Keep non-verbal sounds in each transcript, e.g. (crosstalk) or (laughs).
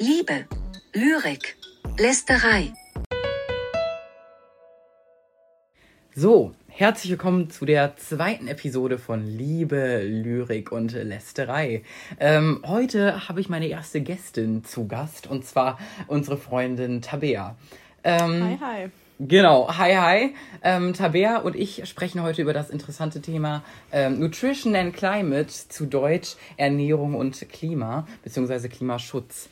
Liebe, Lyrik, Lästerei. So, herzlich willkommen zu der zweiten Episode von Liebe, Lyrik und Lästerei. Ähm, heute habe ich meine erste Gästin zu Gast und zwar unsere Freundin Tabea. Ähm, Hi, hi. Genau, hi, hi. Ähm, Tabea und ich sprechen heute über das interessante Thema ähm, Nutrition and Climate, zu Deutsch Ernährung und Klima, beziehungsweise Klimaschutz.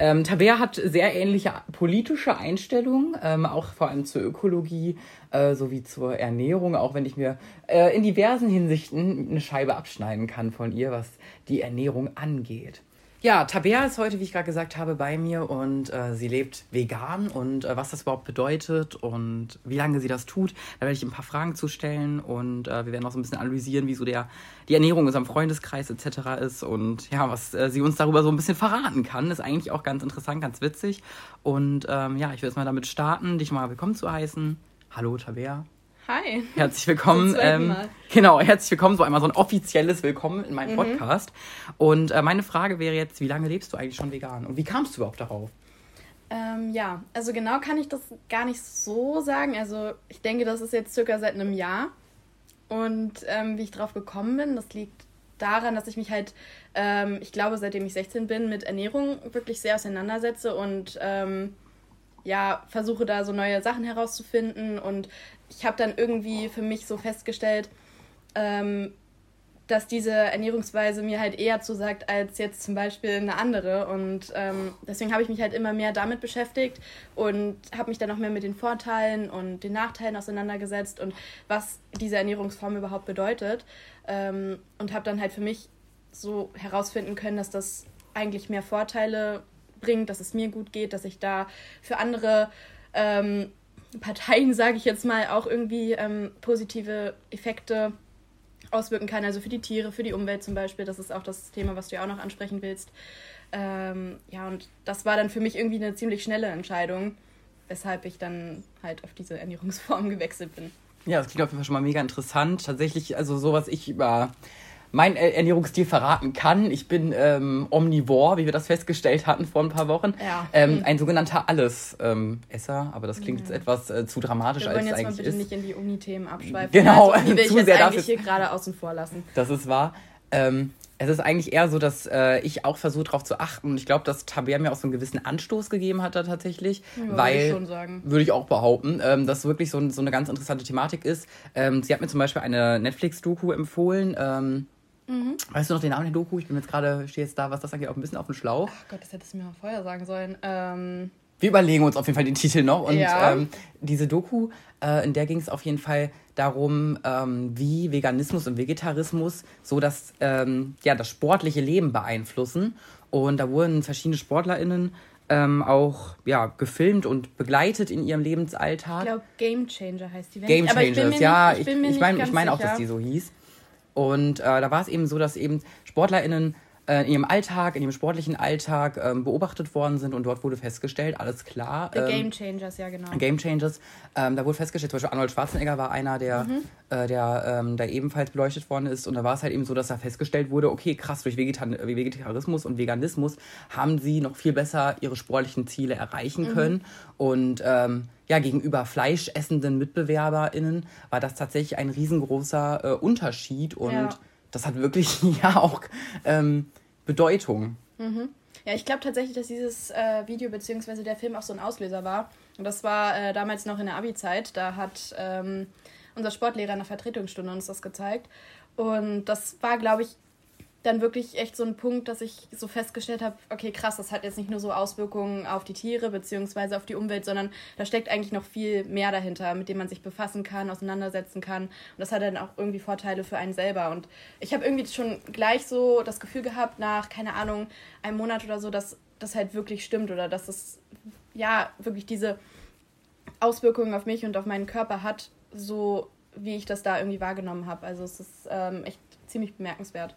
Ähm, Tabea hat sehr ähnliche politische Einstellungen, ähm, auch vor allem zur Ökologie äh, sowie zur Ernährung, auch wenn ich mir äh, in diversen Hinsichten eine Scheibe abschneiden kann von ihr, was die Ernährung angeht. Ja, Tabea ist heute, wie ich gerade gesagt habe, bei mir und äh, sie lebt vegan und äh, was das überhaupt bedeutet und wie lange sie das tut, da werde ich ein paar Fragen zu stellen und äh, wir werden auch so ein bisschen analysieren, wie so der, die Ernährung in unserem Freundeskreis etc. ist und ja, was äh, sie uns darüber so ein bisschen verraten kann, ist eigentlich auch ganz interessant, ganz witzig und ähm, ja, ich will jetzt mal damit starten, dich mal willkommen zu heißen. Hallo Tabea. Hi. Herzlich willkommen. Ähm, genau, herzlich willkommen. So einmal so ein offizielles Willkommen in Mhm. meinem Podcast. Und äh, meine Frage wäre jetzt, wie lange lebst du eigentlich schon vegan? Und wie kamst du überhaupt darauf? Ähm, ja, also genau kann ich das gar nicht so sagen. Also ich denke, das ist jetzt circa seit einem Jahr. Und ähm, wie ich drauf gekommen bin, das liegt daran, dass ich mich halt, ähm, ich glaube, seitdem ich 16 bin, mit Ernährung wirklich sehr auseinandersetze und ähm, ja, versuche da so neue Sachen herauszufinden. Und ich habe dann irgendwie für mich so festgestellt, ähm, dass diese Ernährungsweise mir halt eher zusagt als jetzt zum Beispiel eine andere. Und ähm, deswegen habe ich mich halt immer mehr damit beschäftigt und habe mich dann noch mehr mit den Vorteilen und den Nachteilen auseinandergesetzt und was diese Ernährungsform überhaupt bedeutet. Ähm, und habe dann halt für mich so herausfinden können, dass das eigentlich mehr Vorteile bringt, dass es mir gut geht, dass ich da für andere ähm, Parteien, (laughs) sage ich jetzt mal, auch irgendwie ähm, positive Effekte auswirken kann. Also für die Tiere, für die Umwelt zum Beispiel. Das ist auch das Thema, was du ja auch noch ansprechen willst. Ähm, ja, und das war dann für mich irgendwie eine ziemlich schnelle Entscheidung, weshalb ich dann halt auf diese Ernährungsform (laughs) gewechselt bin. Ja, das klingt auf jeden Fall schon mal mega interessant. Tatsächlich, also so, was ich über mein äh, Ernährungsstil verraten kann. Ich bin ähm, omnivor, wie wir das festgestellt hatten vor ein paar Wochen. Ja. Ähm, Hm. Ein sogenannter Alles-Esser, aber das klingt jetzt etwas äh, zu dramatisch, Wir als wollen es jetzt mal eigentlich bitte ist. nicht in die Uni-Themen abschweifen. Genau, also, die will ich zu jetzt eigentlich hier gerade außen vor lassen. Das ist wahr. Ähm, es ist eigentlich eher so, dass äh, ich auch versuche, darauf zu achten. Und ich glaube, dass Tabea mir auch so einen gewissen Anstoß gegeben hat da tatsächlich. Ja, weil, würde ich schon sagen. Würde ich auch behaupten, ähm, dass wirklich so, so eine ganz interessante Thematik ist. Ähm, sie hat mir zum Beispiel eine Netflix-Doku empfohlen. Ähm, Mhm. Weißt du noch den Namen der Doku? Ich bin jetzt gerade, stehe jetzt da, was das angeht, auch ein bisschen auf dem Schlauch. Ach Gott, das hättest du mir vorher sagen sollen. Ähm, Wir überlegen uns auf jeden Fall den Titel noch. Und Ja. ähm, diese Doku, äh, in der ging es auf jeden Fall darum, ähm, wie Veganismus und Vegetarismus so das, ähm, ja, das sportliche Leben beeinflussen. Und da wurden verschiedene SportlerInnen ähm, auch ja, gefilmt und begleitet in ihrem Lebensalltag. ich glaube, Game Changer heißt die. Game ich Changers, ja, ich, ich, meine ich mein auch, dass die so hieß. Und äh, da war es eben so, dass eben SportlerInnen äh, in ihrem Alltag, in ihrem sportlichen Alltag ähm, beobachtet worden sind und dort wurde festgestellt, alles klar. The ähm, Game Changers, ja genau. Game Changers. Ähm, da wurde festgestellt, zum Beispiel Arnold Schwarzenegger war einer, der, Mhm. äh, der ähm, da ebenfalls beleuchtet worden ist. Und da war es halt eben so, dass da festgestellt wurde, okay, krass, durch Vegetan Vegetarismus und Veganismus haben sie noch viel besser ihre sportlichen Ziele erreichen Mhm. können. Und ähm, ja, gegenüber fleischessenden MitbewerberInnen war das tatsächlich ein riesengroßer äh, Unterschied. Und Ja. Das hat wirklich (laughs) ja auch ähm, Bedeutung. Ja, ich glaube tatsächlich, dass dieses äh, Video bzw. der Film auch so ein Auslöser war. Und das war äh, damals noch in der Abi-Zeit. Da hat ähm, unser Sportlehrer in der Vertretungsstunde uns das gezeigt. Und das war, glaube ich, dann wirklich echt so ein Punkt, dass ich so festgestellt habe, okay, krass, das hat jetzt nicht nur so Auswirkungen auf die Tiere bzw. auf die Umwelt, sondern da steckt eigentlich noch viel mehr dahinter, mit dem man sich befassen kann, auseinandersetzen kann. Und das hat dann auch irgendwie Vorteile für einen selber. Und ich habe irgendwie schon gleich so das Gefühl gehabt, nach, keine Ahnung, einem Monat oder so, dass das halt wirklich stimmt oder dass es ja wirklich diese Auswirkungen auf mich und auf meinen Körper hat, so wie ich das da irgendwie wahrgenommen habe. Also es ist ähm, echt ziemlich bemerkenswert.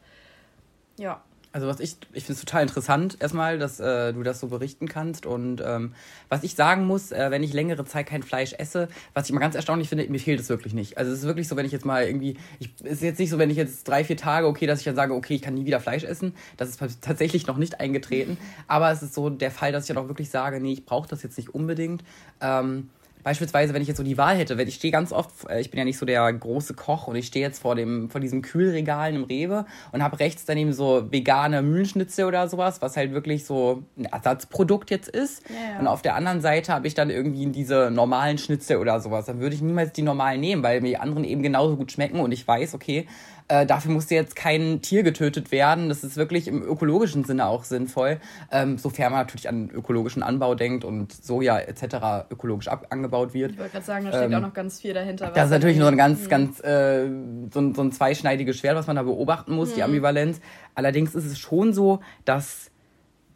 Ja. Also was ich, ich finde es total interessant erstmal, dass äh, du das so berichten kannst. Und ähm, was ich sagen muss, äh, wenn ich längere Zeit kein Fleisch esse, was ich immer ganz erstaunlich finde, mir fehlt es wirklich nicht. Also es ist wirklich so, wenn ich jetzt mal irgendwie, ich, es ist jetzt nicht so, wenn ich jetzt drei, vier Tage, okay, dass ich dann sage, okay, ich kann nie wieder Fleisch essen. Das ist tatsächlich noch nicht eingetreten. Aber es ist so der Fall, dass ich dann auch wirklich sage, nee, ich brauche das jetzt nicht unbedingt. Ähm, Beispielsweise, wenn ich jetzt so die Wahl hätte, wenn ich stehe ganz oft, äh, ich bin ja nicht so der große Koch und ich stehe jetzt vor dem vor diesem Kühlregal im Rewe und habe rechts daneben so vegane Mühlenschnitzel oder sowas, was halt wirklich so ein Ersatzprodukt jetzt ist. Ja, ja. Und auf der anderen Seite habe ich dann irgendwie diese normalen Schnitzel oder sowas. Dann würde ich niemals die normalen nehmen, weil mir die anderen eben genauso gut schmecken und ich weiß, okay, äh, dafür musste jetzt kein Tier getötet werden. Das ist wirklich im ökologischen Sinne auch sinnvoll, ähm, sofern man natürlich an ökologischen Anbau denkt und Soja etc. ökologisch ab angebaut wird. Ich wollte gerade sagen, da steckt ähm, auch noch ganz viel dahinter. Das ist natürlich nur ein ganz, mhm. ganz äh, so, ein, so ein zweischneidiges Schwert, was man da beobachten muss, mhm. die Ambivalenz. Allerdings ist es schon so, dass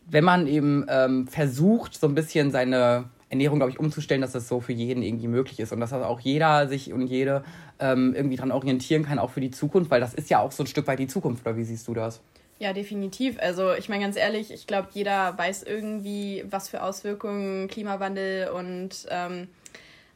wenn man eben ähm, versucht, so ein bisschen seine Ernährung, glaube ich, umzustellen, dass das so für jeden irgendwie möglich ist und dass das auch jeder sich und jede ähm, irgendwie daran orientieren kann, auch für die Zukunft, weil das ist ja auch so ein Stück weit die Zukunft, oder wie siehst du das? Ja, definitiv. Also ich meine ganz ehrlich, ich glaube, jeder weiß irgendwie, was für Auswirkungen Klimawandel und ähm,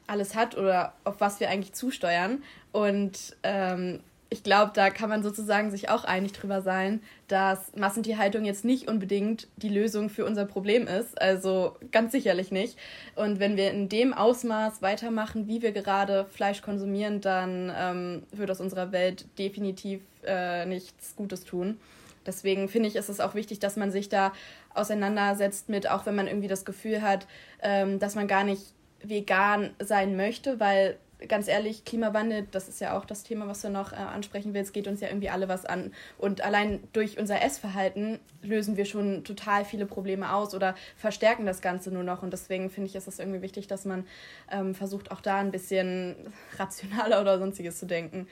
alles hat oder auf was wir eigentlich zusteuern. Und ähm, ich glaube, da kann man sozusagen sich auch einig drüber sein, dass Massentierhaltung jetzt nicht unbedingt die Lösung für unser Problem ist. Also ganz sicherlich nicht. Und wenn wir in dem Ausmaß weitermachen, wie wir gerade Fleisch konsumieren, dann ähm, wird aus unserer Welt definitiv äh, nichts Gutes tun. Deswegen finde ich, ist es auch wichtig, dass man sich da auseinandersetzt mit, auch wenn man irgendwie das Gefühl hat, ähm, dass man gar nicht vegan sein möchte, weil ganz ehrlich, Klimawandel, das ist ja auch das Thema, was du noch äh, ansprechen willst, geht uns ja irgendwie alle was an. Und allein durch unser Essverhalten lösen wir schon total viele Probleme aus oder verstärken das Ganze nur noch. Und deswegen finde ich, ist es irgendwie wichtig, dass man ähm, versucht, auch da ein bisschen rationaler oder sonstiges zu denken.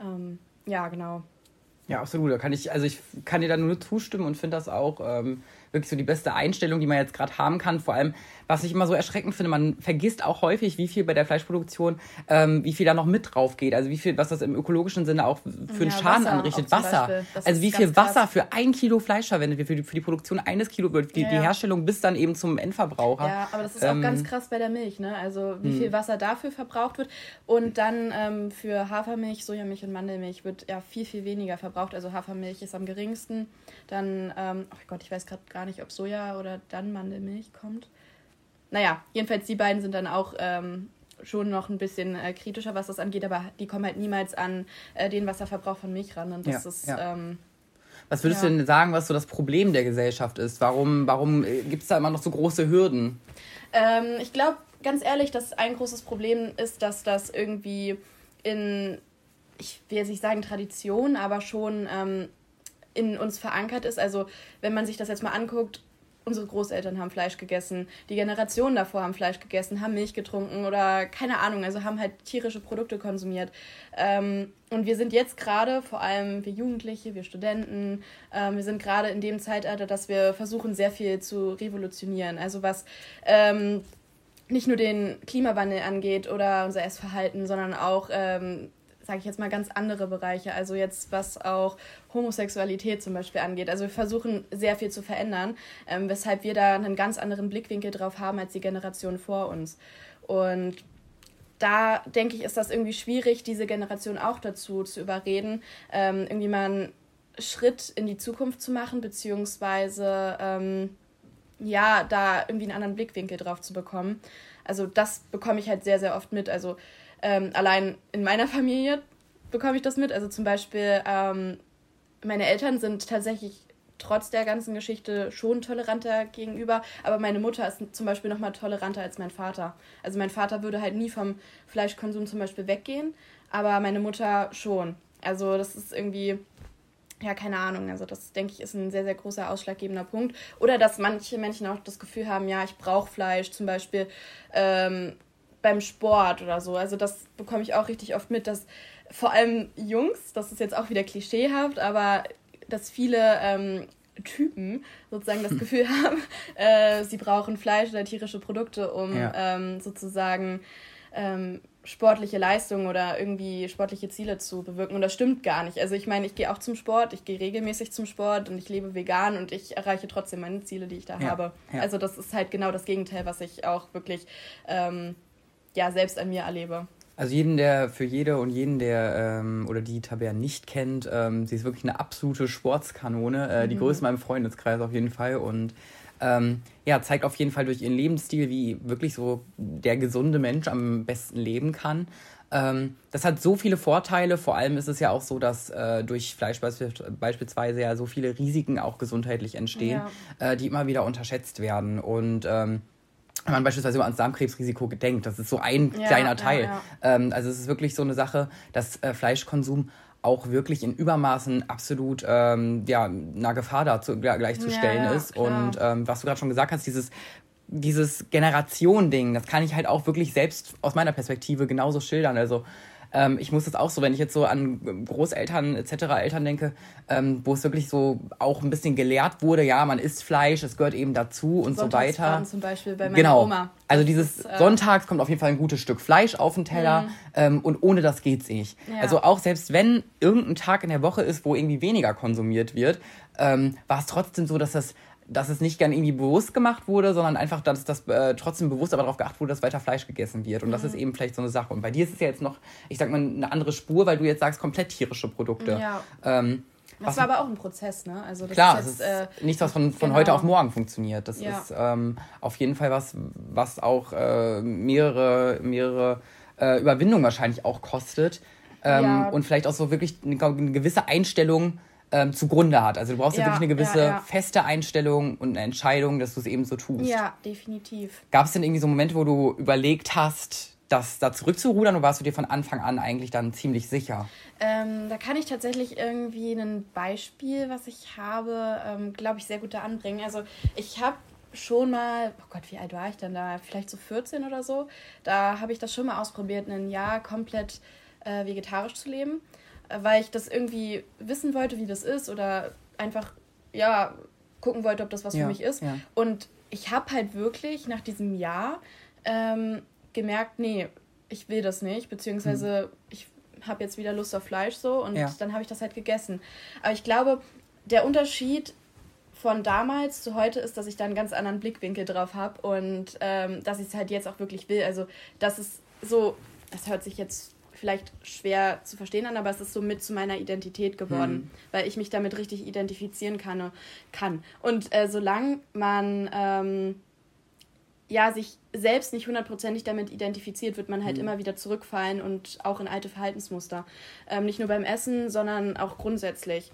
Ähm, ja, genau. Ja, absolut. Da kann ich, also ich kann dir da nur zustimmen und finde das auch ähm, wirklich so die beste Einstellung, die man jetzt gerade haben kann. Vor allem, was ich immer so erschreckend finde, man vergisst auch häufig, wie viel bei der Fleischproduktion, ähm, wie viel da noch mit drauf geht. Also wie viel, was das im ökologischen Sinne auch für einen ja, Schaden Wasser anrichtet. Wasser. Also wie viel Wasser krass. für ein Kilo Fleisch verwendet wird, für die, für die Produktion eines Kilo wird, die, ja, die Herstellung bis dann eben zum Endverbraucher. Ja, aber das ist ähm, auch ganz krass bei der Milch, ne? Also wie viel hm. Wasser dafür verbraucht wird. Und dann ähm, für Hafermilch, Sojamilch und Mandelmilch wird ja viel, viel weniger verbraucht. Also Hafermilch ist am geringsten. Dann, ähm, oh Gott, ich weiß gerade gar nicht, ob Soja oder dann Mandelmilch kommt naja, jedenfalls die beiden sind dann auch ähm, schon noch ein bisschen äh, kritischer, was das angeht, aber die kommen halt niemals an äh, den Wasserverbrauch von Milch ran. Und das ja, ist. Ja. Ähm, was würdest ja. du denn sagen, was so das Problem der Gesellschaft ist? Warum, warum äh, gibt es da immer noch so große Hürden? Ähm, ich glaube, ganz ehrlich, dass ein großes Problem ist, dass das irgendwie in, ich will jetzt nicht sagen Tradition, aber schon ähm, in uns verankert ist. Also wenn man sich das jetzt mal anguckt, unsere Großeltern haben Fleisch gegessen, die Generationen davor haben Fleisch gegessen, haben Milch getrunken oder keine Ahnung, also haben halt tierische Produkte konsumiert. Ähm, und wir sind jetzt gerade, vor allem wir Jugendliche, wir Studenten, ähm, wir sind gerade in dem Zeitalter, dass wir versuchen, sehr viel zu revolutionieren. Also was ähm, nicht nur den Klimawandel angeht oder unser Essverhalten, sondern auch ähm, sage ich jetzt mal, ganz andere Bereiche. Also jetzt, was auch Homosexualität zum Beispiel angeht. Also wir versuchen sehr viel zu verändern, ähm, weshalb wir da einen ganz anderen Blickwinkel drauf haben als die Generation vor uns. Und da denke ich, ist das irgendwie schwierig, diese Generation auch dazu zu überreden, ähm, irgendwie mal einen Schritt in die Zukunft zu machen, beziehungsweise ähm, ja, da irgendwie einen anderen Blickwinkel drauf zu bekommen. Also das bekomme ich halt sehr, sehr oft mit. Also ähm, allein in meiner Familie bekomme ich das mit. Also zum Beispiel, ähm, meine Eltern sind tatsächlich trotz der ganzen Geschichte schon toleranter gegenüber, aber meine Mutter ist zum Beispiel noch mal toleranter als mein Vater. Also mein Vater würde halt nie vom Fleischkonsum zum Beispiel weggehen, aber meine Mutter schon. Also das ist irgendwie, ja, keine Ahnung. Also das, denke ich, ist ein sehr, sehr großer ausschlaggebender Punkt. Oder dass manche Menschen auch das Gefühl haben, ja, ich brauche Fleisch, zum Beispiel ähm, beim Sport oder so. Also das bekomme ich auch richtig oft mit, dass vor allem Jungs, das ist jetzt auch wieder klischeehaft, aber dass viele ähm, Typen sozusagen das. (laughs) Gefühl haben, äh, sie brauchen Fleisch oder tierische Produkte, um ja. ähm, sozusagen ähm, sportliche Leistung oder irgendwie sportliche Ziele zu bewirken. Und das stimmt gar nicht. Also ich meine, ich gehe auch zum Sport, ich gehe regelmäßig zum Sport und ich lebe vegan und ich erreiche trotzdem meine Ziele, die ich da ja, habe. Ja. Also das ist halt genau das Gegenteil, was ich auch wirklich ähm, ja, selbst an mir erlebe. Also jeden, der für jede und jeden, der ähm, oder die Tabea nicht kennt, ähm, sie ist wirklich eine absolute Sportskanone, äh, mhm. die größte in meinem Freundeskreis auf jeden Fall und ähm, ja, zeigt auf jeden Fall durch ihren Lebensstil, wie wirklich so der gesunde Mensch am besten leben kann. Ähm, das hat so viele Vorteile. Vor allem ist es ja auch so, dass äh, durch Fleisch beispielsweise ja so viele Risiken auch gesundheitlich entstehen, ja. äh, die immer wieder unterschätzt werden. Und ähm, wenn man beispielsweise ans Darmkrebsrisiko gedenkt, das ist so ein ja, kleiner Teil. Ja, ähm, also es ist wirklich so eine Sache, dass äh, Fleischkonsum auch wirklich in Übermaßen absolut ähm, ja, einer Gefahr dazu gleichzustellen ja, ist. Klar. Und ähm, was du gerade schon gesagt hast, dieses dieses Generation-Ding, das kann ich halt auch wirklich selbst aus meiner Perspektive genauso schildern. Also ähm, ich muss das auch so, wenn ich jetzt so an Großeltern etc. Eltern denke, ähm, wo es wirklich so auch ein bisschen gelehrt wurde, ja, man isst Fleisch, es gehört eben dazu und so weiter. zum Beispiel bei meiner genau. Oma. Also dieses äh Sonntags kommt auf jeden Fall ein gutes Stück Fleisch auf den Teller mhm. ähm, und ohne das geht's nicht. Ja. Also auch selbst wenn irgendein Tag in der Woche ist, wo irgendwie weniger konsumiert wird, ähm, war es trotzdem so, dass das dass es nicht gern irgendwie bewusst gemacht wurde, sondern einfach, dass das äh, trotzdem bewusst aber darauf geachtet wurde, dass weiter Fleisch gegessen wird. Und mhm. das ist eben vielleicht so eine Sache. Und bei dir ist es ja jetzt noch, ich sag mal, eine andere Spur, weil du jetzt sagst, komplett tierische Produkte. Ja. Ähm, das war aber auch ein Prozess, ne? Also das klar, ist jetzt, es ist äh, nichts, was von, von genau. heute auf morgen funktioniert. Das ja. ist ähm, auf jeden Fall was, was auch äh, mehrere, mehrere äh, Überwindungen wahrscheinlich auch kostet. Ähm, ja. Und vielleicht auch so wirklich eine, eine gewisse Einstellung ähm, zugrunde hat. Also du brauchst ja, ja wirklich eine gewisse ja, ja. feste Einstellung und eine Entscheidung, dass du es eben so tust. Ja, definitiv. Gab es denn irgendwie so Momente, wo du überlegt hast, das da zurückzurudern oder warst du dir von Anfang an eigentlich dann ziemlich sicher? Ähm, da kann ich tatsächlich irgendwie ein Beispiel, was ich habe, ähm, glaube ich, sehr gut da anbringen. Also ich habe schon mal, oh Gott, wie alt war ich denn da? Vielleicht so 14 oder so. Da habe ich das schon mal ausprobiert, ein Jahr komplett äh, vegetarisch zu leben weil ich das irgendwie wissen wollte, wie das ist oder einfach, ja, gucken wollte, ob das was ja, für mich ist. Ja. Und ich habe halt wirklich nach diesem Jahr ähm, gemerkt, nee, ich will das nicht, beziehungsweise hm. ich habe jetzt wieder Lust auf Fleisch so und ja. dann habe ich das halt gegessen. Aber ich glaube, der Unterschied von damals zu heute ist, dass ich da einen ganz anderen Blickwinkel drauf habe und ähm, dass ich es halt jetzt auch wirklich will. Also, das ist so, das hört sich jetzt vielleicht schwer zu verstehen an, aber es ist so mit zu meiner Identität geworden, hm. weil ich mich damit richtig identifizieren kann. kann. Und äh, solange man ähm, ja, sich selbst nicht hundertprozentig damit identifiziert, wird man halt hm. immer wieder zurückfallen und auch in alte Verhaltensmuster. Ähm, nicht nur beim Essen, sondern auch grundsätzlich.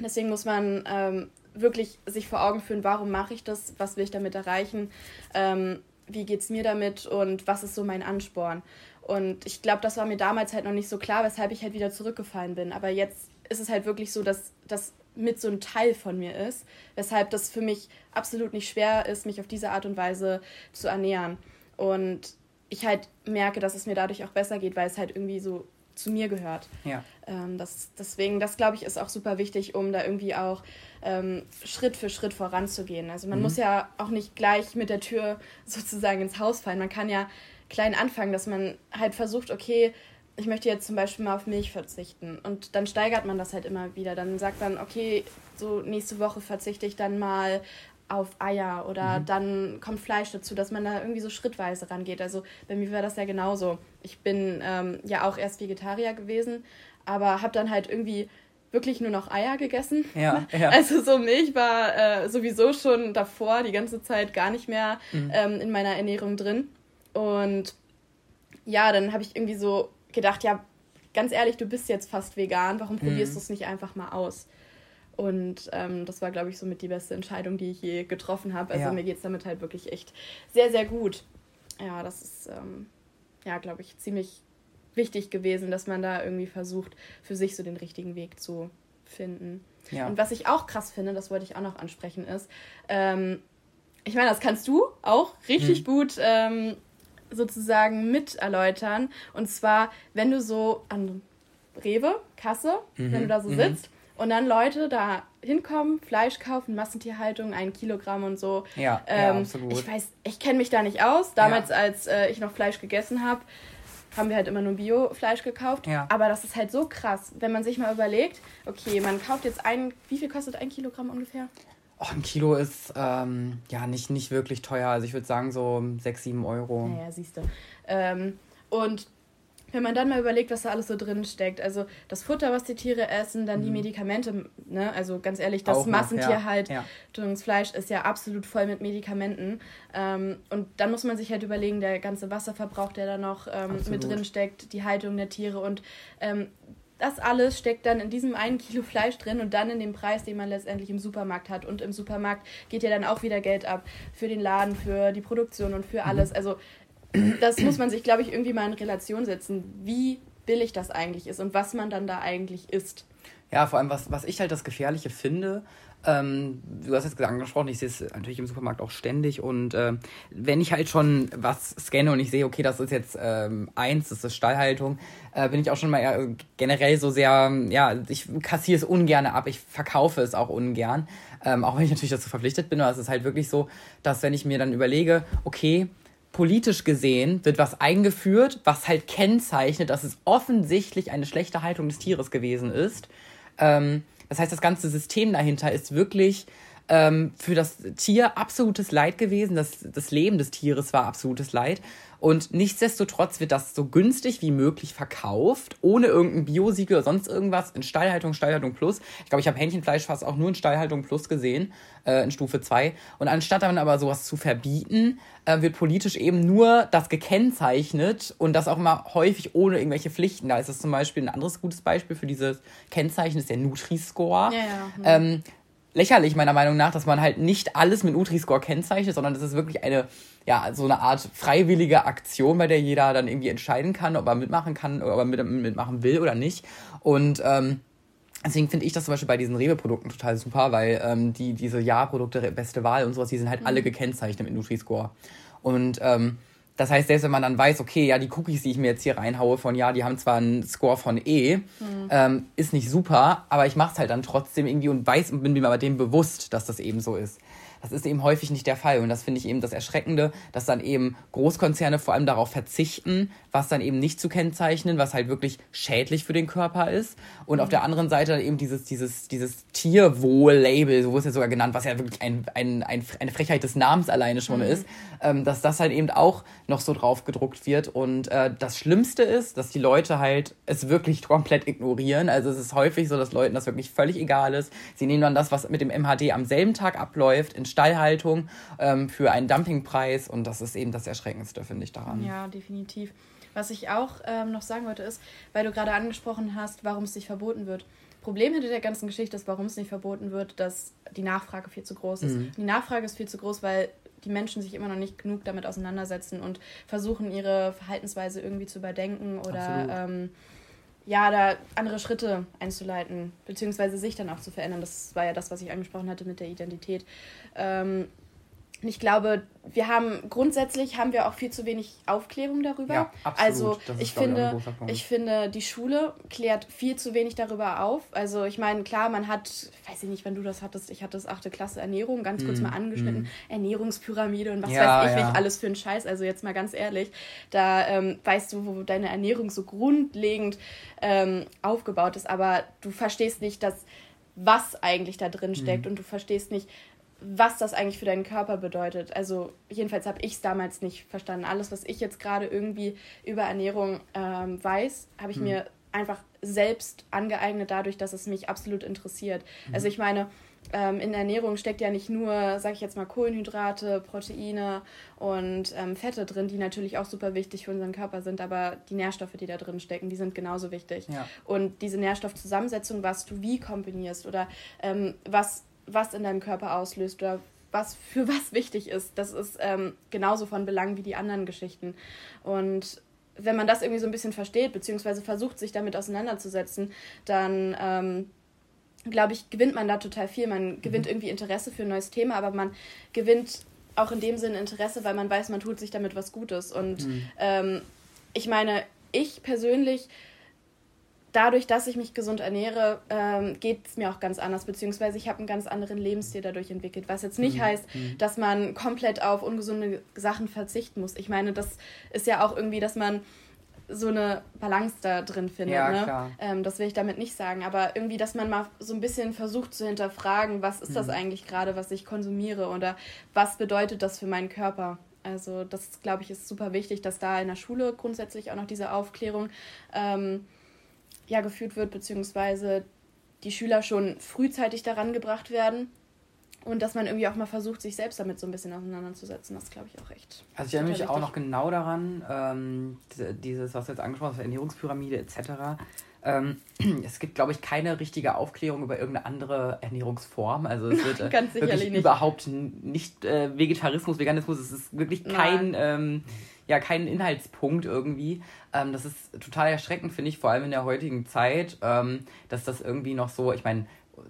Deswegen muss man ähm, wirklich sich vor Augen führen, warum mache ich das, was will ich damit erreichen, ähm, wie geht es mir damit und was ist so mein Ansporn. Und ich glaube, das war mir damals halt noch nicht so klar, weshalb ich halt wieder zurückgefallen bin. Aber jetzt ist es halt wirklich so, dass das mit so ein Teil von mir ist, weshalb das für mich absolut nicht schwer ist, mich auf diese Art und Weise zu ernähren. Und ich halt merke, dass es mir dadurch auch besser geht, weil es halt irgendwie so zu mir gehört. Ja. Ähm, das, deswegen, das glaube ich, ist auch super wichtig, um da irgendwie auch ähm, Schritt für Schritt voranzugehen. Also man mhm. muss ja auch nicht gleich mit der Tür (laughs) sozusagen ins Haus fallen. Man kann ja klein anfangen, dass man halt versucht, okay, ich möchte jetzt zum Beispiel mal auf Milch verzichten. Und dann steigert man das halt immer wieder. Dann sagt man, okay, so nächste Woche verzichte ich dann mal auf Eier oder mhm. dann kommt Fleisch dazu, dass man da irgendwie so schrittweise rangeht. Also bei mir war das ja genauso. Ich bin ähm, ja auch erst Vegetarier gewesen, aber habe dann halt irgendwie wirklich nur noch Eier gegessen. Ja, (laughs) ja. Also so Milch war äh, sowieso schon davor die ganze Zeit gar nicht mehr mhm. ähm, in meiner Ernährung drin. Und ja, dann habe ich irgendwie so gedacht, ja, ganz ehrlich, du bist jetzt fast vegan, warum probierst mhm. du es nicht einfach mal aus? Und ähm, das war, glaube ich, somit die beste Entscheidung, die ich je getroffen habe. Also ja. mir geht es damit halt wirklich echt sehr, sehr gut. Ja, das ist, ähm, ja, glaube ich, ziemlich wichtig gewesen, dass man da irgendwie versucht, für sich so den richtigen Weg zu finden. Ja. Und was ich auch krass finde, das wollte ich auch noch ansprechen, ist, ähm, ich meine, das kannst du auch richtig hm. gut ähm, sozusagen mit erläutern. Und zwar, wenn du so an Rewe, Kasse, mhm. wenn du da so mhm. sitzt und dann Leute da hinkommen, Fleisch kaufen, Massentierhaltung, ein Kilogramm und so. Ja, ähm, ja absolut. Ich weiß, ich kenne mich da nicht aus. Damals, ja. als äh, ich noch Fleisch gegessen habe, haben wir halt immer nur Bio-Fleisch gekauft. Ja. Aber das ist halt so krass, wenn man sich mal überlegt, okay, man kauft jetzt ein, wie viel kostet ein Kilogramm ungefähr? Oh, ein Kilo ist ähm, ja nicht, nicht wirklich teuer. Also ich würde sagen so 6, 7 Euro. Naja, siehst du. Ähm, und wenn man dann mal überlegt, was da alles so drin steckt, also das Futter, was die Tiere essen, dann mhm. die Medikamente, ne? also ganz ehrlich, das Massentierhaltungsfleisch ja. ja. ist ja absolut voll mit Medikamenten. Ähm, und dann muss man sich halt überlegen, der ganze Wasserverbrauch, der da noch ähm, mit drin steckt, die Haltung der Tiere und ähm, das alles steckt dann in diesem einen Kilo Fleisch drin und dann in dem Preis, den man letztendlich im Supermarkt hat. Und im Supermarkt geht ja dann auch wieder Geld ab für den Laden, für die Produktion und für alles. Also das muss man sich, glaube ich, irgendwie mal in Relation setzen, wie billig das eigentlich ist und was man dann da eigentlich isst. Ja, vor allem, was, was ich halt das Gefährliche finde, ähm, du hast jetzt angesprochen, ich sehe es natürlich im Supermarkt auch ständig und äh, wenn ich halt schon was scanne und ich sehe, okay, das ist jetzt ähm, eins, das ist Stallhaltung, äh, bin ich auch schon mal generell so sehr, ja, ich kassiere es ungern ab, ich verkaufe es auch ungern, ähm, auch wenn ich natürlich dazu verpflichtet bin, aber es ist halt wirklich so, dass wenn ich mir dann überlege, okay, politisch gesehen wird was eingeführt, was halt kennzeichnet, dass es offensichtlich eine schlechte Haltung des Tieres gewesen ist. Ähm, das heißt, das ganze System dahinter ist wirklich ähm, für das Tier absolutes Leid gewesen. Das, das Leben des Tieres war absolutes Leid. Und nichtsdestotrotz wird das so günstig wie möglich verkauft, ohne irgendein Biosiegel oder sonst irgendwas in Stallhaltung, Stallhaltung Plus. Ich glaube, ich habe Hähnchenfleisch fast auch nur in Stallhaltung Plus gesehen, äh, in Stufe 2. Und anstatt dann aber sowas zu verbieten, äh, wird politisch eben nur das gekennzeichnet und das auch immer häufig ohne irgendwelche Pflichten. Da ist es zum Beispiel ein anderes gutes Beispiel für dieses Kennzeichen, ist der Nutri-Score. Ja, ja. Ähm, lächerlich meiner Meinung nach, dass man halt nicht alles mit Nutri-Score kennzeichnet, sondern das ist wirklich eine, ja, so eine Art freiwillige Aktion, bei der jeder dann irgendwie entscheiden kann, ob er mitmachen kann, ob er mit, mitmachen will oder nicht. Und ähm, deswegen finde ich das zum Beispiel bei diesen Rewe-Produkten total super, weil ähm, die, diese Ja-Produkte, beste Wahl und sowas, die sind halt mhm. alle gekennzeichnet mit Nutri-Score. Und ähm, das heißt, selbst wenn man dann weiß, okay, ja, die Cookies, die ich mir jetzt hier reinhaue von ja, die haben zwar einen Score von E, mhm. ähm, ist nicht super, aber ich mache es halt dann trotzdem irgendwie und weiß und bin mir aber dem bewusst, dass das eben so ist. Das ist eben häufig nicht der Fall. Und das finde ich eben das Erschreckende, dass dann eben Großkonzerne vor allem darauf verzichten, was dann eben nicht zu kennzeichnen, was halt wirklich schädlich für den Körper ist. Und auf der anderen Seite dann eben dieses, dieses, dieses Tierwohl-Label, so wurde es ja sogar genannt, was ja wirklich ein, ein, ein, eine Frechheit des Namens alleine schon mhm. ist, ähm, dass das halt eben auch noch so drauf gedruckt wird. Und äh, das Schlimmste ist, dass die Leute halt es wirklich komplett ignorieren. Also es ist häufig so, dass Leuten das wirklich völlig egal ist. Sie nehmen dann das, was mit dem MHD am selben Tag abläuft, in Stallhaltung ähm, für einen Dumpingpreis und das ist eben das Erschreckendste, finde ich daran. Ja, definitiv. Was ich auch ähm, noch sagen wollte, ist, weil du gerade angesprochen hast, warum es nicht verboten wird. Problem hinter der ganzen Geschichte ist, warum es nicht verboten wird, dass die Nachfrage viel zu groß ist. Mhm. Die Nachfrage ist viel zu groß, weil die Menschen sich immer noch nicht genug damit auseinandersetzen und versuchen, ihre Verhaltensweise irgendwie zu überdenken oder ähm, ja, da andere Schritte einzuleiten, beziehungsweise sich dann auch zu verändern. Das war ja das, was ich angesprochen hatte mit der Identität. Ähm, ich glaube, wir haben grundsätzlich haben wir auch viel zu wenig Aufklärung darüber. Ja, absolut. Also ich, ich finde, ich finde, die Schule klärt viel zu wenig darüber auf. Also ich meine, klar, man hat, weiß ich nicht, wann du das hattest, ich hatte das achte Klasse Ernährung, ganz kurz mm, mal angeschnitten, mm. Ernährungspyramide und was ja, weiß ich ja. nicht alles für einen Scheiß. Also jetzt mal ganz ehrlich, da ähm, weißt du, wo deine Ernährung so grundlegend ähm, aufgebaut ist, aber du verstehst nicht, dass was eigentlich da drin steckt mm. und du verstehst nicht, was das eigentlich für deinen Körper bedeutet. Also jedenfalls habe ich es damals nicht verstanden. Alles, was ich jetzt gerade irgendwie über Ernährung ähm, weiß, habe ich hm. mir einfach selbst angeeignet dadurch, dass es mich absolut interessiert. Mhm. Also ich meine, ähm, in der Ernährung steckt ja nicht nur, sage ich jetzt mal, Kohlenhydrate, Proteine und ähm, Fette drin, die natürlich auch super wichtig für unseren Körper sind, aber die Nährstoffe, die da drin stecken, die sind genauso wichtig. Ja. Und diese Nährstoffzusammensetzung, was du wie kombinierst oder ähm, was was in deinem Körper auslöst oder was für (laughs) was wichtig ist. Das ist ähm, genauso von Belang wie die anderen Geschichten. Und wenn man das irgendwie so ein bisschen versteht, beziehungsweise versucht, sich damit auseinanderzusetzen, dann ähm, glaube ich, gewinnt man da total viel. Man gewinnt mhm. irgendwie Interesse für ein neues Thema, aber man gewinnt auch in dem Sinne Interesse, weil man weiß, man tut sich damit was Gutes. Und mhm. ähm, ich meine, ich persönlich dadurch, dass ich mich gesund ernähre, ähm, geht es mir auch ganz anders, beziehungsweise ich habe einen ganz anderen Lebensstil dadurch entwickelt, was jetzt nicht mhm. heißt, mhm. dass man komplett auf ungesunde Sachen verzichten muss. Ich meine, das ist ja auch irgendwie, dass man so eine Balance da drin findet. Ja, ne? Ähm, das will ich damit nicht sagen, aber irgendwie, dass man mal so ein bisschen versucht zu hinterfragen, was ist mhm. das eigentlich gerade, was ich konsumiere oder was bedeutet das für meinen Körper. Also das, glaube ich, ist super wichtig, dass da in der Schule grundsätzlich auch noch diese Aufklärung ähm, ja, geführt wird, beziehungsweise die Schüler schon frühzeitig daran gebracht werden. Und dass man irgendwie auch mal versucht, sich selbst damit so ein bisschen auseinanderzusetzen, das glaube ich auch echt. Also ich erinnere mich auch noch genau daran, ähm, dieses, was du jetzt angesprochen hast, Ernährungspyramide etc. Ähm, (clears throat) es gibt, glaube ich, keine richtige Aufklärung über irgendeine andere Ernährungsform. Also es wird (laughs) äh, wirklich nicht. überhaupt nicht äh, Vegetarismus, Veganismus, es ist wirklich kein, ähm, ja, kein Inhaltspunkt irgendwie. Ähm, das ist total erschreckend, finde ich, vor allem in der heutigen Zeit, ähm, dass das irgendwie noch so, ich meine,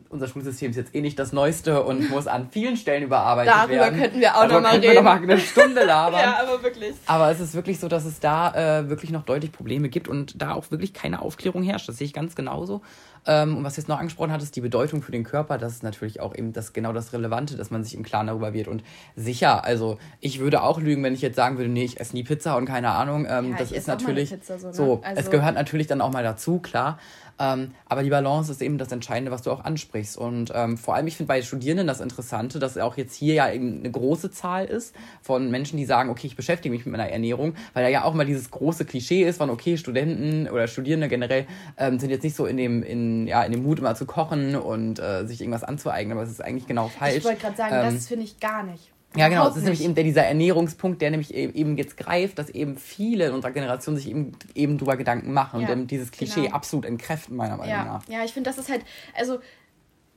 unser Schulsystem ist jetzt eh nicht das Neueste und muss an vielen Stellen überarbeitet Darüber werden. Darüber könnten wir auch nochmal reden. Wir noch mal eine Stunde (laughs) labern. ja, aber wirklich. Aber es ist wirklich so, dass es da äh, wirklich noch deutlich Probleme gibt und da auch wirklich keine Aufklärung herrscht. Das sehe ich ganz genauso. Ähm, und was du jetzt noch angesprochen hattest, die Bedeutung für den Körper, das ist natürlich auch eben das genau das Relevante, dass man sich im Klaren darüber wird. Und sicher, also ich würde auch lügen, wenn ich jetzt sagen würde, nee, ich esse nie Pizza und keine Ahnung. Ähm, ja, das ist natürlich Pizza, so, ne? so also es gehört natürlich dann auch mal dazu, klar. Ähm, aber die Balance ist eben das Entscheidende, was du auch ansprichst. Und ähm, vor allem, ich finde bei Studierenden das Interessante, dass auch jetzt hier ja eben eine große Zahl ist von Menschen, die sagen, okay, ich beschäftige mich mit meiner Ernährung, weil da ja auch mal dieses große Klischee ist von, okay, Studenten oder Studierende generell ähm, sind jetzt nicht so in dem, in, ja, in dem Mut, immer zu kochen und äh, sich irgendwas anzueignen, aber es ist eigentlich genau falsch. Ich wollte gerade sagen, das ähm, finde ich gar nicht. Ja, genau. Das ist nämlich eben der, dieser Ernährungspunkt, der nämlich e-, eben jetzt greift, dass eben viele in unserer Generation sich eben, eben drüber Gedanken machen ja, und dieses Klischee genau. absolut entkräften, meiner Meinung ja. nach. Ja, ich finde, das ist halt, also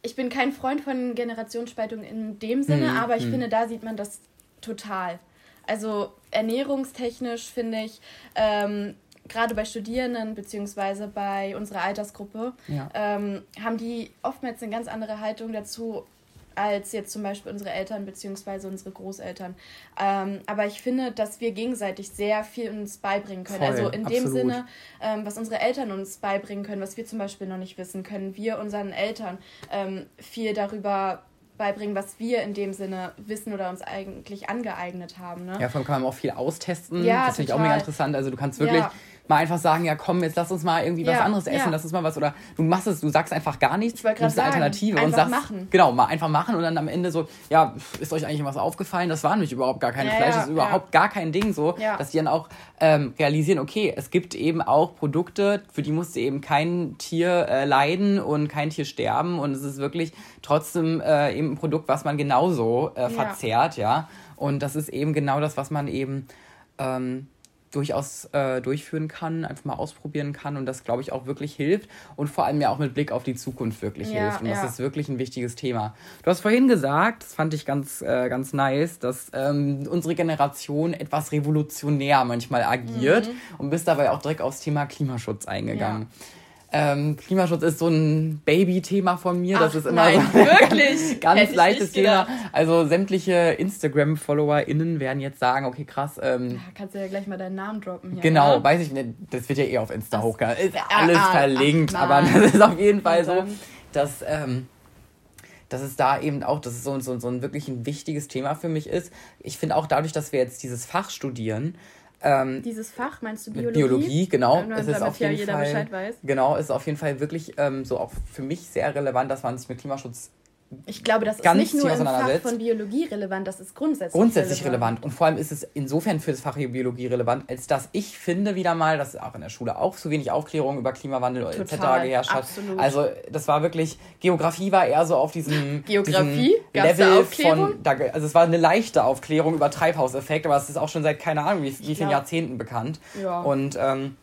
ich bin kein Freund von Generationsspaltung in dem Sinne, hm, aber ich hm. finde, da sieht man das total. Also ernährungstechnisch finde ich, ähm, gerade bei Studierenden beziehungsweise bei unserer Altersgruppe, ja. ähm, haben die oftmals eine ganz andere Haltung dazu, als jetzt zum Beispiel unsere Eltern bzw. unsere Großeltern. Ähm, aber ich finde, dass wir gegenseitig sehr viel uns beibringen können. Voll, also in absolut. dem Sinne, ähm, was unsere Eltern uns beibringen können, was wir zum Beispiel noch nicht wissen, können wir unseren Eltern ähm, viel darüber beibringen, was wir in dem Sinne wissen oder uns eigentlich angeeignet haben. Ne? Ja, allem kann man auch viel austesten. Ja, das finde ich auch mega interessant. Also du kannst wirklich ja mal einfach sagen, ja komm, jetzt lass uns mal irgendwie ja, was anderes essen, ja. lass uns mal was oder du machst es, du sagst einfach gar nichts, du nimmst eine Alternative und sagst, machen. genau, mal einfach machen und dann am Ende so, ja, ist euch eigentlich was aufgefallen? Das war nämlich überhaupt gar kein ja, Fleisch, das ist überhaupt gar kein Ding so, dass die dann auch ähm, realisieren, okay, es gibt eben auch Produkte, für die musste eben kein Tier äh, leiden und kein Tier sterben und es ist wirklich trotzdem äh, eben ein Produkt, was man genauso äh, verzehrt, ja. Und das ist eben genau das, was man eben ähm, durchaus äh, durchführen kann, einfach mal ausprobieren kann und das, glaube ich, auch wirklich hilft und vor allem ja auch mit Blick auf die Zukunft wirklich ja, hilft. Und ja. das ist wirklich ein wichtiges Thema. Du hast vorhin gesagt, das fand ich ganz, äh, ganz nice, dass ähm, unsere Generation etwas revolutionär manchmal agiert mhm. und bist dabei auch direkt aufs Thema Klimaschutz eingegangen. Ja. Ähm, Klimaschutz ist so ein Baby-Thema von mir. Ach, das ist immer nein, so wirklich? ganz, ganz leichtes Thema. Also sämtliche Instagram-FollowerInnen werden jetzt sagen, okay, krass. Ähm, ja, kannst du ja gleich mal deinen Namen droppen hier. Genau, ja? weiß ich nicht. Das wird ja eh auf Insta hochgeladen. Ist alles ah, verlinkt, ach, aber das ist auf jeden Fall so, dass. Ähm, dass es da eben auch, dass es so, so, so ein wirklich ein wichtiges Thema für mich ist. Ich finde auch dadurch, dass wir jetzt dieses Fach studieren, ähm, Dieses Fach, meinst du Biologie? Biologie, genau. Ja, es ist auf jeden Fall, Genau, ist auf jeden Fall wirklich ähm, so auch für mich sehr relevant, dass man sich mit Klimaschutz ich glaube, das ist nicht nur im Fach von Biologie relevant, das ist grundsätzlich Grundsätzlich relevant. relevant. Und vor allem ist es insofern für das Fach Biologie relevant, als dass ich finde wieder mal, dass auch in der Schule auch zu wenig Aufklärung über Klimawandel Total, etc. geherrscht hat. Absolut. Also das war wirklich, Geografie war eher so auf diesem, Geografie? Diesem Level von, also es war eine leichte Aufklärung über Treibhauseffekt, aber es ist auch schon seit keine Ahnung wie, wie vielen Jahrzehnten bekannt. Ja. Und ähm,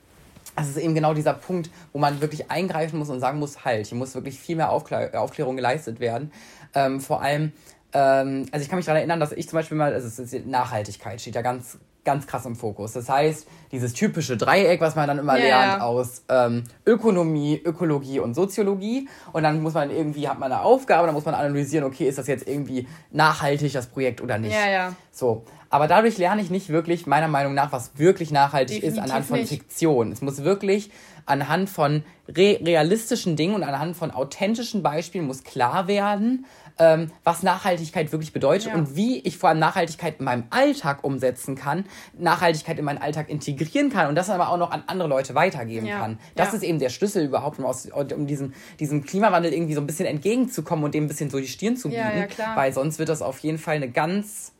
das ist eben genau dieser Punkt, wo man wirklich eingreifen muss und sagen muss, halt, hier muss wirklich viel mehr Aufklär Aufklärung geleistet werden. Ähm, vor allem, ähm, also ich kann mich daran erinnern, dass ich zum Beispiel mal, also es ist Nachhaltigkeit steht da ganz, ganz krass im Fokus. Das heißt, dieses typische Dreieck, was man dann immer yeah. lernt aus ähm, Ökonomie, Ökologie und Soziologie. Und dann muss man irgendwie, hat man eine Aufgabe, dann muss man analysieren, okay, ist das jetzt irgendwie nachhaltig, das Projekt oder nicht. Ja, ja. So. Aber dadurch lerne ich nicht wirklich, meiner Meinung nach, was wirklich nachhaltig Definitiv ist anhand von nicht. Fiktion. Es muss wirklich anhand von re realistischen Dingen und anhand von authentischen Beispielen muss klar werden, ähm, was Nachhaltigkeit wirklich bedeutet ja. und wie ich vor allem Nachhaltigkeit in meinem Alltag umsetzen kann, Nachhaltigkeit in meinen Alltag integrieren kann und das aber auch noch an andere Leute weitergeben ja. kann. Das ja. ist eben der Schlüssel überhaupt, um, aus, um diesem, diesem Klimawandel irgendwie so ein bisschen entgegenzukommen und dem ein bisschen so die Stirn zu bieten, weil sonst wird das auf jeden Fall eine ganz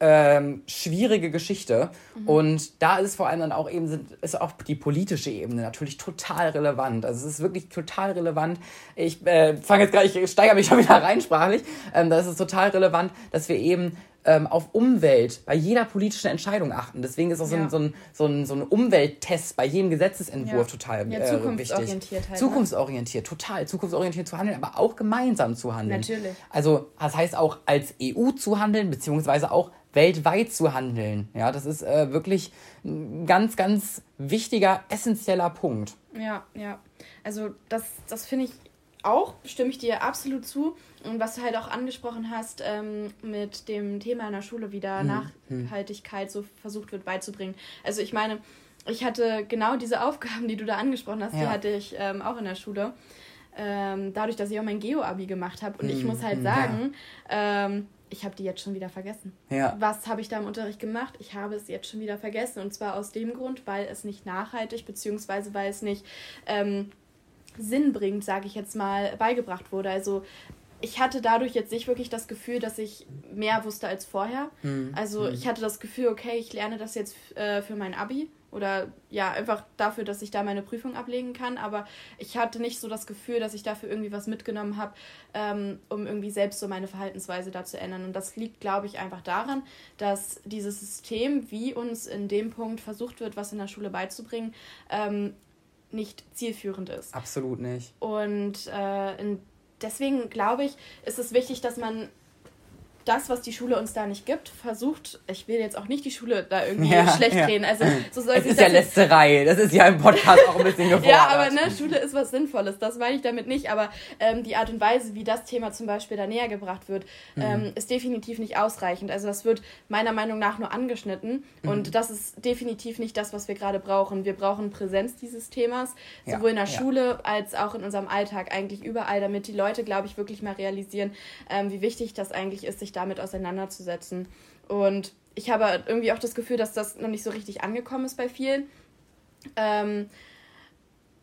ähm, schwierige Geschichte. Mhm. Und da ist vor allem dann auch eben sind, ist auch die politische Ebene natürlich total relevant. Also es ist wirklich total relevant. Ich äh, fange jetzt gerade, ich steigere mich schon wieder rein sprachlich. Ähm, das ist total relevant, dass wir eben ähm, auf Umwelt bei jeder politischen Entscheidung achten. Deswegen ist auch so, ja. ein, so, ein, so, ein, so ein Umwelttest bei jedem Gesetzesentwurf ja. total ja, äh, wichtig. Halt, ne? zukunftsorientiert, total. Zukunftsorientiert zu handeln, aber auch gemeinsam zu handeln. Natürlich. Also das heißt auch als EU zu handeln, beziehungsweise auch weltweit zu handeln. Ja, das ist äh, wirklich ein ganz, ganz wichtiger, essentieller Punkt. Ja, ja. Also das, das finde ich auch, stimme ich dir absolut zu. Und was du halt auch angesprochen hast ähm, mit dem Thema in der Schule, wie da hm, Nachhaltigkeit so versucht wird beizubringen. Also ich meine, ich hatte genau diese Aufgaben, die du da angesprochen hast, ja. die hatte ich ähm, auch in der Schule. Ähm, dadurch, dass ich auch mein Geo-Abi gemacht habe. Und hm, ich muss halt sagen, ja. Ich habe die jetzt schon wieder vergessen. Ja. Was habe ich da im Unterricht gemacht? Ich habe es jetzt schon wieder vergessen. Und zwar aus dem Grund, weil es nicht nachhaltig, beziehungsweise weil es nicht ähm, Sinn bringt, sage ich jetzt mal, beigebracht wurde. Also ich hatte dadurch jetzt nicht wirklich das Gefühl, dass ich mehr wusste als vorher. Mhm. Also mhm. ich hatte das Gefühl, okay, ich lerne das jetzt äh, für mein Abi oder ja, einfach dafür, dass ich da meine Prüfung ablegen kann. Aber ich hatte nicht so das Gefühl, dass ich dafür irgendwie was mitgenommen habe, ähm, um irgendwie selbst so meine Verhaltensweise da zu ändern. Und das liegt, glaube ich, einfach daran, dass dieses System, wie uns in dem Punkt versucht wird, was in der Schule beizubringen, ähm, nicht zielführend ist. Absolut nicht. Und äh, deswegen glaube ich, ist es wichtig, dass man das, was die Schule uns da nicht gibt, versucht, ich will jetzt auch nicht die Schule da irgendwie (laughs) ja, schlecht ja. reden. Also, so soll das ist ja Lästerei. Das ist ja im Podcast auch ein bisschen gefordert. (laughs) ja, aber ne, Schule ist was Sinnvolles. Das meine ich damit nicht. Aber ähm, die Art und Weise, wie das Thema zum Beispiel da näher gebracht wird, mhm. ähm, ist definitiv nicht ausreichend. Also, das wird meiner Meinung nach nur angeschnitten. Mhm. Und das ist definitiv nicht das, was wir gerade brauchen. Wir brauchen Präsenz dieses Themas, ja, sowohl in der Schule als auch in unserem Alltag, eigentlich überall, damit die Leute, glaube ich, wirklich mal realisieren, ähm, wie wichtig das eigentlich ist, sich damit auseinanderzusetzen. Und ich habe irgendwie auch das Gefühl, dass das noch nicht so richtig angekommen ist bei vielen. Ähm,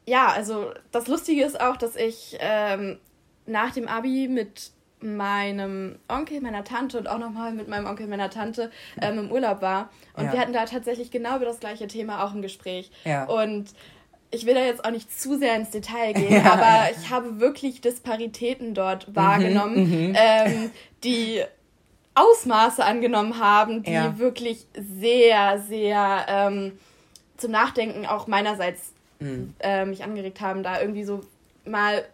ja, also das Lustige ist auch, dass ich ähm, nach dem Abi mit meinem Onkel, meiner Tante und auch nochmal mit meinem Onkel, meiner Tante ähm, im Urlaub war. Und ja. wir hatten da tatsächlich genau über das gleiche Thema auch ein Gespräch. Ja. Und ich will da jetzt auch nicht zu sehr ins Detail gehen, ja. (laughs) aber ich habe wirklich Disparitäten dort mhm, wahrgenommen, mhm, ähm, die Ausmaße angenommen haben, die ja. wirklich sehr, sehr ähm, zum Nachdenken auch meinerseits mhm. äh, mich angeregt haben, da irgendwie so mal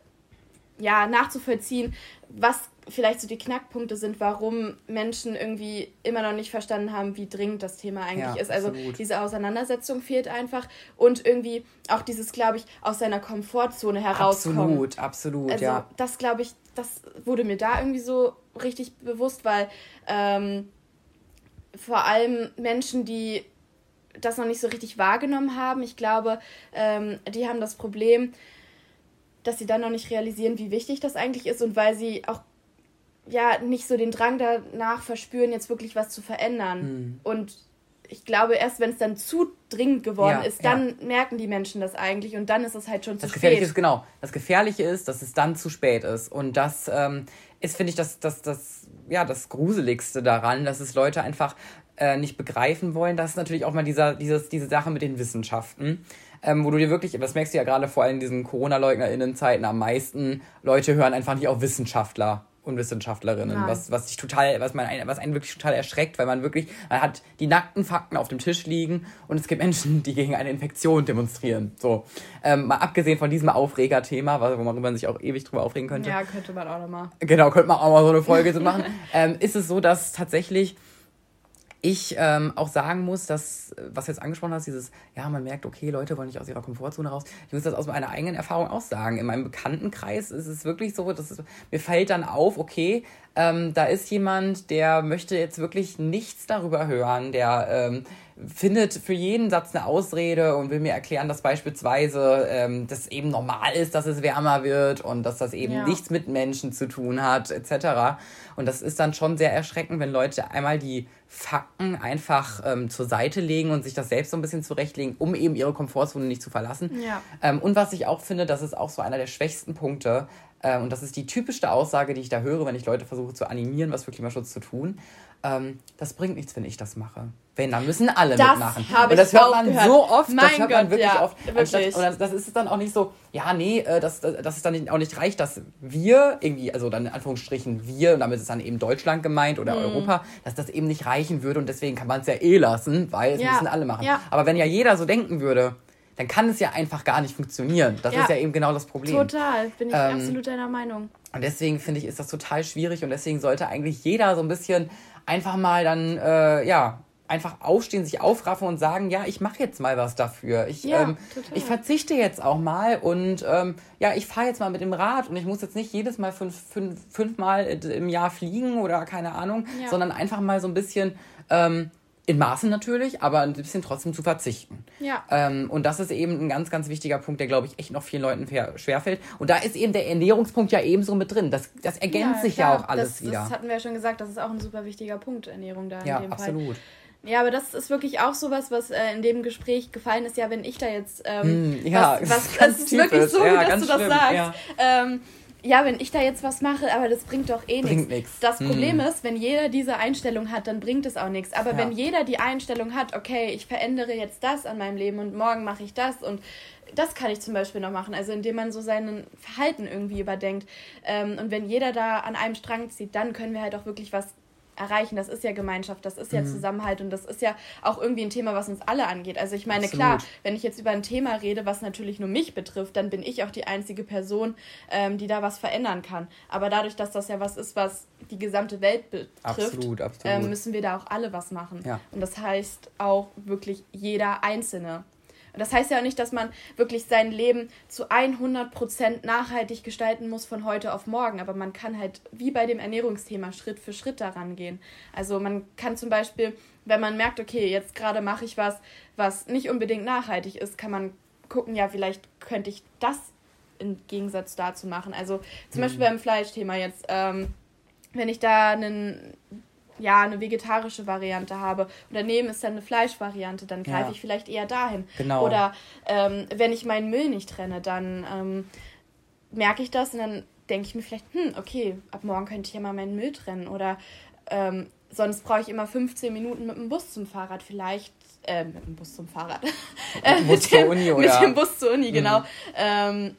ja nachzuvollziehen, was vielleicht so die Knackpunkte sind, warum Menschen irgendwie immer noch nicht verstanden haben, wie dringend das Thema eigentlich ja, ist. Also absolut. diese Auseinandersetzung fehlt einfach und irgendwie auch dieses, glaube ich, aus seiner Komfortzone herauskommen. Absolut, absolut, also, ja. Das glaube ich, das wurde mir da irgendwie so richtig bewusst, weil ähm, vor allem Menschen, die das noch nicht so richtig wahrgenommen haben, ich glaube, ähm, die haben das Problem, dass sie dann noch nicht realisieren, wie wichtig das eigentlich ist und weil sie auch ja nicht so den Drang danach verspüren, jetzt wirklich was zu verändern. Hm. Und ich glaube, erst wenn es dann zu dringend geworden ja, ist, dann ja. merken die Menschen das eigentlich und dann ist es halt schon zu das spät. Gefährliche ist, genau. Das Gefährliche ist, dass es dann zu spät ist. Und das ähm, ist, finde ich, das, das, das, ja, das Gruseligste daran, dass es Leute einfach äh, nicht begreifen wollen. Das ist natürlich auch mal dieser, dieses, diese Sache mit den Wissenschaften. Ähm, wo du dir wirklich, das merkst du ja gerade vor allem in diesen Corona-LeugnerInnen-Zeiten am meisten, Leute hören einfach nicht auf Wissenschaftler und Wissenschaftlerinnen, was, was sich total, was man was einen wirklich total erschreckt, weil man wirklich, man hat die nackten Fakten auf dem Tisch liegen und es gibt Menschen, die gegen eine Infektion demonstrieren. So. Ähm, mal abgesehen von diesem Aufregerthema, worüber man sich auch ewig drüber aufregen könnte. Ja, könnte man auch nochmal. Genau, könnte man auch mal so eine Folge so machen. (laughs) Ähm, ist es so, dass tatsächlich ich ähm, auch sagen muss, dass, was jetzt angesprochen hast, dieses, ja, man merkt, okay, Leute wollen nicht aus ihrer Komfortzone raus. Ich muss das aus meiner eigenen Erfahrung auch sagen. In meinem Bekanntenkreis ist es wirklich so, dass es, mir fällt dann auf, okay, ähm, da ist jemand, der möchte jetzt wirklich nichts darüber hören, der ähm, findet für jeden Satz eine Ausrede und will mir erklären, dass beispielsweise ähm, das eben normal ist, dass es wärmer wird und dass das eben ja. nichts mit Menschen zu tun hat, etc. Und das ist dann schon sehr erschreckend, wenn Leute einmal die Fakten einfach ähm, zur Seite legen und sich das selbst so ein bisschen zurechtlegen, um eben ihre Komfortzone nicht zu verlassen. Ja. Ähm, und was ich auch finde, das ist auch so einer der schwächsten Punkte, äh, und das ist die typischste Aussage, die ich da höre, wenn ich Leute versuche zu animieren, was für Klimaschutz zu tun. Ähm, das bringt nichts, wenn ich das mache. Wenn, dann müssen alle das mitmachen. Und das hört man gehört. so oft, mein das hört Gott, man wirklich ja, oft. Anstatt, und das ist dann auch nicht so, ja, nee, äh, dass, dass es dann auch nicht reicht, dass wir irgendwie, also dann in Anführungsstrichen wir, und damit ist dann eben Deutschland gemeint oder mhm. Europa, dass das eben nicht reichen würde und deswegen kann man es ja eh lassen, weil es ja. müssen alle machen. Ja. Aber wenn ja jeder so denken würde, dann kann es ja einfach gar nicht funktionieren. Das ja. ist ja eben genau das Problem. Total, bin ich ähm, absolut deiner Meinung. Und deswegen finde ich, ist das total schwierig und deswegen sollte eigentlich jeder so ein bisschen einfach mal dann, äh, ja, einfach aufstehen, sich aufraffen und sagen, ja, ich mache jetzt mal was dafür. Ich, ja, ähm, ich verzichte jetzt auch mal und ähm, ja, ich fahre jetzt mal mit dem Rad und ich muss jetzt nicht jedes Mal fünf, fünf, fünfmal im Jahr fliegen oder keine Ahnung, ja. sondern einfach mal so ein bisschen ähm, in Maßen natürlich, aber ein bisschen trotzdem zu verzichten. Ja. Ähm, und das ist eben ein ganz, ganz wichtiger Punkt, der, glaube ich, echt noch vielen Leuten schwerfällt. Und da ist eben der Ernährungspunkt ja ebenso mit drin. Das, das ergänzt ja, sich klar. ja auch alles das, wieder. Das hatten wir ja schon gesagt, das ist auch ein super wichtiger Punkt, Ernährung da ja, in dem absolut. Fall. Ja, aber das ist wirklich auch sowas, was äh, in dem Gespräch gefallen ist. Ja, wenn ich da jetzt. Ähm, hm, ja, was, was, (laughs) das ist, ist wirklich so, ja, dass du das schlimm, sagst. Ja. Ähm, ja, wenn ich da jetzt was mache, aber das bringt doch eh nichts. Das hm. Problem ist, wenn jeder diese Einstellung hat, dann bringt es auch nichts. Aber ja. wenn jeder die Einstellung hat, okay, ich verändere jetzt das an meinem Leben und morgen mache ich das und das kann ich zum Beispiel noch machen, also indem man so sein Verhalten irgendwie überdenkt. Ähm, und wenn jeder da an einem Strang zieht, dann können wir halt auch wirklich was erreichen. Das ist ja Gemeinschaft, das ist ja mhm. Zusammenhalt und das ist ja auch irgendwie ein Thema, was uns alle angeht. Also ich meine, Absolut. klar, wenn ich jetzt über ein Thema rede, was natürlich nur mich betrifft, dann bin ich auch die einzige Person, ähm, die da was verändern kann. Aber dadurch, dass das ja was ist, was die gesamte Welt betrifft, absolut, absolut. Ähm, müssen wir da auch alle was machen. Ja. Und das heißt auch wirklich jeder Einzelne. Und das heißt ja auch nicht, dass man wirklich sein Leben zu 100% nachhaltig gestalten muss von heute auf morgen, aber man kann halt wie bei dem Ernährungsthema Schritt für Schritt daran gehen. Also man kann zum Beispiel, wenn man merkt, okay, jetzt gerade mache ich was, was nicht unbedingt nachhaltig ist, kann man gucken, ja, vielleicht könnte ich das im Gegensatz dazu machen. Also zum mhm. Beispiel beim Fleischthema jetzt, ähm, wenn ich da einen ja, eine vegetarische Variante habe und daneben ist dann eine Fleischvariante, dann greife ja. ich vielleicht eher dahin. Genau. Oder ähm, wenn ich meinen Müll nicht trenne, dann ähm, merke ich das und dann denke ich mir vielleicht, hm, okay, ab morgen könnte ich ja mal meinen Müll trennen. Oder ähm, sonst brauche ich immer 15 Minuten mit dem Bus zum Fahrrad vielleicht. Äh, mit dem Bus zum Fahrrad. Mit dem Bus (laughs) zur Uni, oder? Mit dem Bus zur Uni, genau. Mhm. Ähm,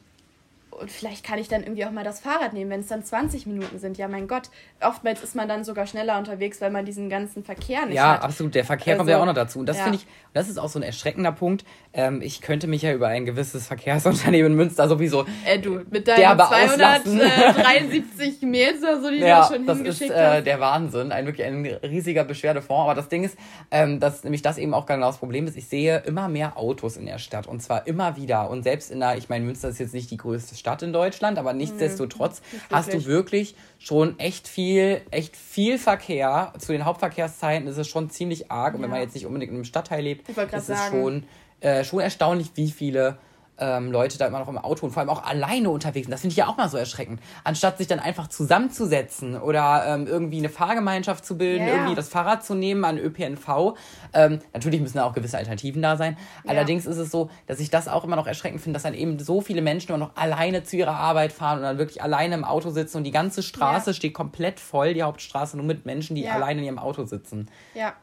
und vielleicht kann ich dann irgendwie auch mal das Fahrrad nehmen, wenn es dann 20 Minuten sind. Ja, mein Gott, oftmals ist man dann sogar schneller unterwegs, weil man diesen ganzen Verkehr nicht ja, hat. Ja, absolut. Der Verkehr also, kommt ja auch noch dazu. Und das ja. finde ich, das ist auch so ein erschreckender Punkt. Ähm, ich könnte mich ja über ein gewisses Verkehrsunternehmen in Münster sowieso äh, du, mit deinen 273 Mails oder so, die ja, du schon das ist äh, der Wahnsinn. Ein wirklich ein riesiger Beschwerdefonds. Aber das Ding ist, ähm, dass nämlich das eben auch genau das Problem ist. Ich sehe immer mehr Autos in der Stadt und zwar immer wieder. Und selbst in der, ich meine, Münster ist jetzt nicht die größte Stadt in Deutschland, aber nichtsdestotrotz mhm, hast du wirklich schon echt viel, echt viel Verkehr. Zu den Hauptverkehrszeiten ist es schon ziemlich arg. Und wenn man jetzt nicht unbedingt in einem Stadtteil lebt, ist es schon, äh, schon erstaunlich, wie viele ähm, Leute da immer noch im Auto und vor allem auch alleine unterwegs sind. Das finde ich ja auch mal so erschreckend. Anstatt sich dann einfach zusammenzusetzen oder ähm, irgendwie eine Fahrgemeinschaft zu bilden, yeah. irgendwie das Fahrrad zu nehmen an ÖPNV. Ähm, natürlich müssen da auch gewisse Alternativen da sein. Ja. Allerdings ist es so, dass ich das auch immer noch erschreckend finde, dass dann eben so viele Menschen immer noch alleine zu ihrer Arbeit fahren und dann wirklich alleine im Auto sitzen und die ganze Straße ja. steht komplett voll, die Hauptstraße, nur mit Menschen, die alleine in ihrem Auto sitzen. Ja.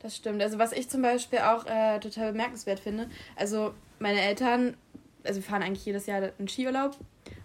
Das stimmt. Also was ich zum Beispiel auch äh, total bemerkenswert finde, also meine Eltern, also wir fahren eigentlich jedes Jahr einen Skiurlaub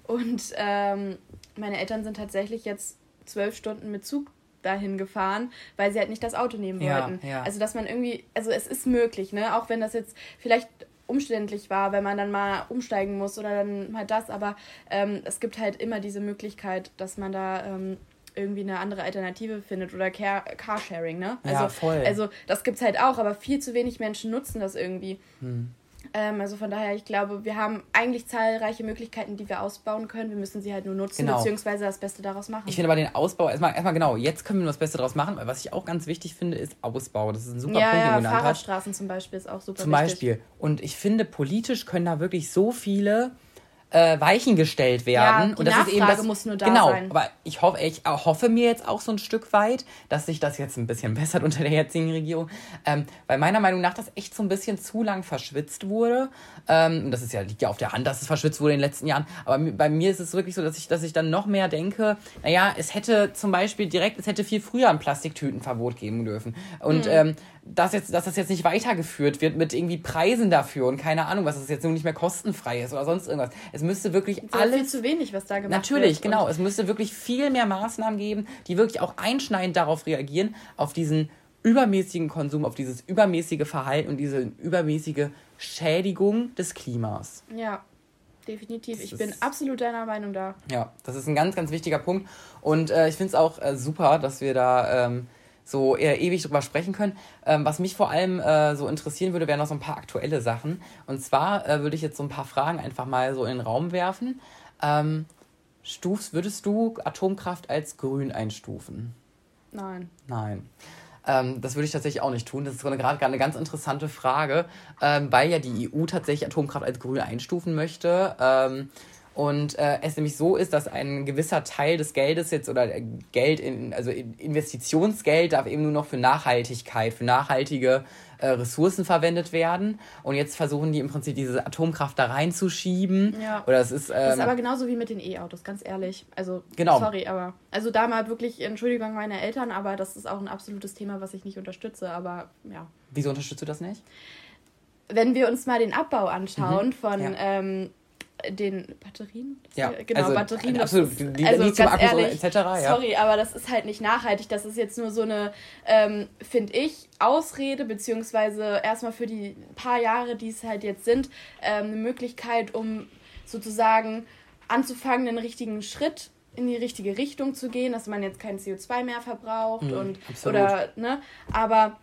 und ähm, meine Eltern sind tatsächlich jetzt zwölf Stunden mit Zug dahin gefahren, weil sie halt nicht das Auto nehmen wollten. Ja, ja. Also dass man irgendwie, also es ist möglich, ne? Auch wenn das jetzt vielleicht umständlich war, wenn man dann mal umsteigen muss oder dann mal das, aber ähm, es gibt halt immer diese Möglichkeit, dass man da ähm, irgendwie eine andere Alternative findet oder Car Carsharing, ne? Also, Ja, voll. Also das gibt's halt auch, aber viel zu wenig Menschen nutzen das irgendwie. Hm. Ähm, also von daher, ich glaube, wir haben eigentlich zahlreiche Möglichkeiten, die wir ausbauen können. Wir müssen sie halt nur nutzen, Genau. beziehungsweise das Beste daraus machen. Ich finde aber den Ausbau, erstmal, erstmal genau, jetzt können wir nur das Beste draus machen, weil was ich auch ganz wichtig finde, ist Ausbau. Das ist ein super ja, Punkt, den ja, du genannt hast. Fahrradstraßen zum Beispiel ist auch super Zum wichtig. Beispiel. Und ich finde, politisch können da wirklich so viele äh, Weichen gestellt werden. Ja, und das ist eben Nachfrage das, muss nur da genau, sein. aber ich hoffe, ich hoffe mir jetzt auch so ein Stück weit, dass sich das jetzt ein bisschen (laughs) bessert unter der jetzigen Regierung. Ähm, weil meiner Meinung nach das echt so ein bisschen zu lang verschwitzt wurde. Ähm, und das ist ja, liegt ja auf der Hand, dass es verschwitzt wurde in den letzten Jahren. Aber bei mir ist es wirklich so, dass ich, dass ich dann noch mehr denke, naja, es hätte zum Beispiel direkt, es hätte viel früher ein Plastiktütenverbot geben dürfen. Und Mhm. ähm, dass, jetzt, dass das jetzt nicht weitergeführt wird mit irgendwie Preisen dafür und keine Ahnung, was es jetzt nun nicht mehr kostenfrei ist oder sonst irgendwas. Es müsste wirklich Es ist aber viel alles zu wenig, was da gemacht Natürlich, wird. genau. Es müsste wirklich viel mehr Maßnahmen geben, die wirklich auch einschneidend darauf reagieren, auf diesen übermäßigen Konsum, auf dieses übermäßige Verhalten und diese übermäßige Schädigung des Klimas. Ja, definitiv. Das Ich bin absolut deiner Meinung da. Ja, das ist ein ganz, ganz wichtiger Punkt. Und äh, ich finde es auch äh, super, dass wir da ähm, so eher ewig drüber sprechen können. Ähm, was mich vor allem äh, so interessieren würde, wären noch so ein paar aktuelle Sachen. Und zwar äh, würde ich jetzt so ein paar Fragen einfach mal so in den Raum werfen. Ähm, stufst, würdest du Atomkraft als grün einstufen? Nein. Nein. Ähm, das würde ich tatsächlich auch nicht tun. Das ist gerade gerade eine ganz interessante Frage, ähm, weil ja die EU tatsächlich Atomkraft als grün einstufen möchte. Ähm, und äh, es nämlich so ist, dass ein gewisser Teil des Geldes jetzt oder Geld in, also in- Investitionsgeld darf eben nur noch für Nachhaltigkeit, für nachhaltige äh, Ressourcen verwendet werden. Und jetzt versuchen die im Prinzip diese Atomkraft da reinzuschieben. Ja. Oder es ist, ähm, Das ist aber genauso wie mit den E-Autos, ganz ehrlich. Also, Genau. sorry, aber. Also, da mal wirklich Entschuldigung meine Eltern, aber das ist auch ein absolutes Thema, was ich nicht unterstütze. Aber ja. wieso unterstützt du das nicht? Wenn wir uns mal den Abbau anschauen von ja. ähm, den Batterien? Ja, genau, also, Batterien. absolut. Die- also, ganz oder ehrlich, etc., ja. Sorry, aber das ist halt nicht nachhaltig. Das ist jetzt nur so eine, ähm, finde ich, Ausrede, beziehungsweise erstmal für die paar Jahre, die es halt jetzt sind, ähm, eine Möglichkeit, um sozusagen anzufangen, den richtigen Schritt in die richtige Richtung zu gehen, dass man jetzt kein CO2 mehr verbraucht Mhm, und absolut. oder ne, aber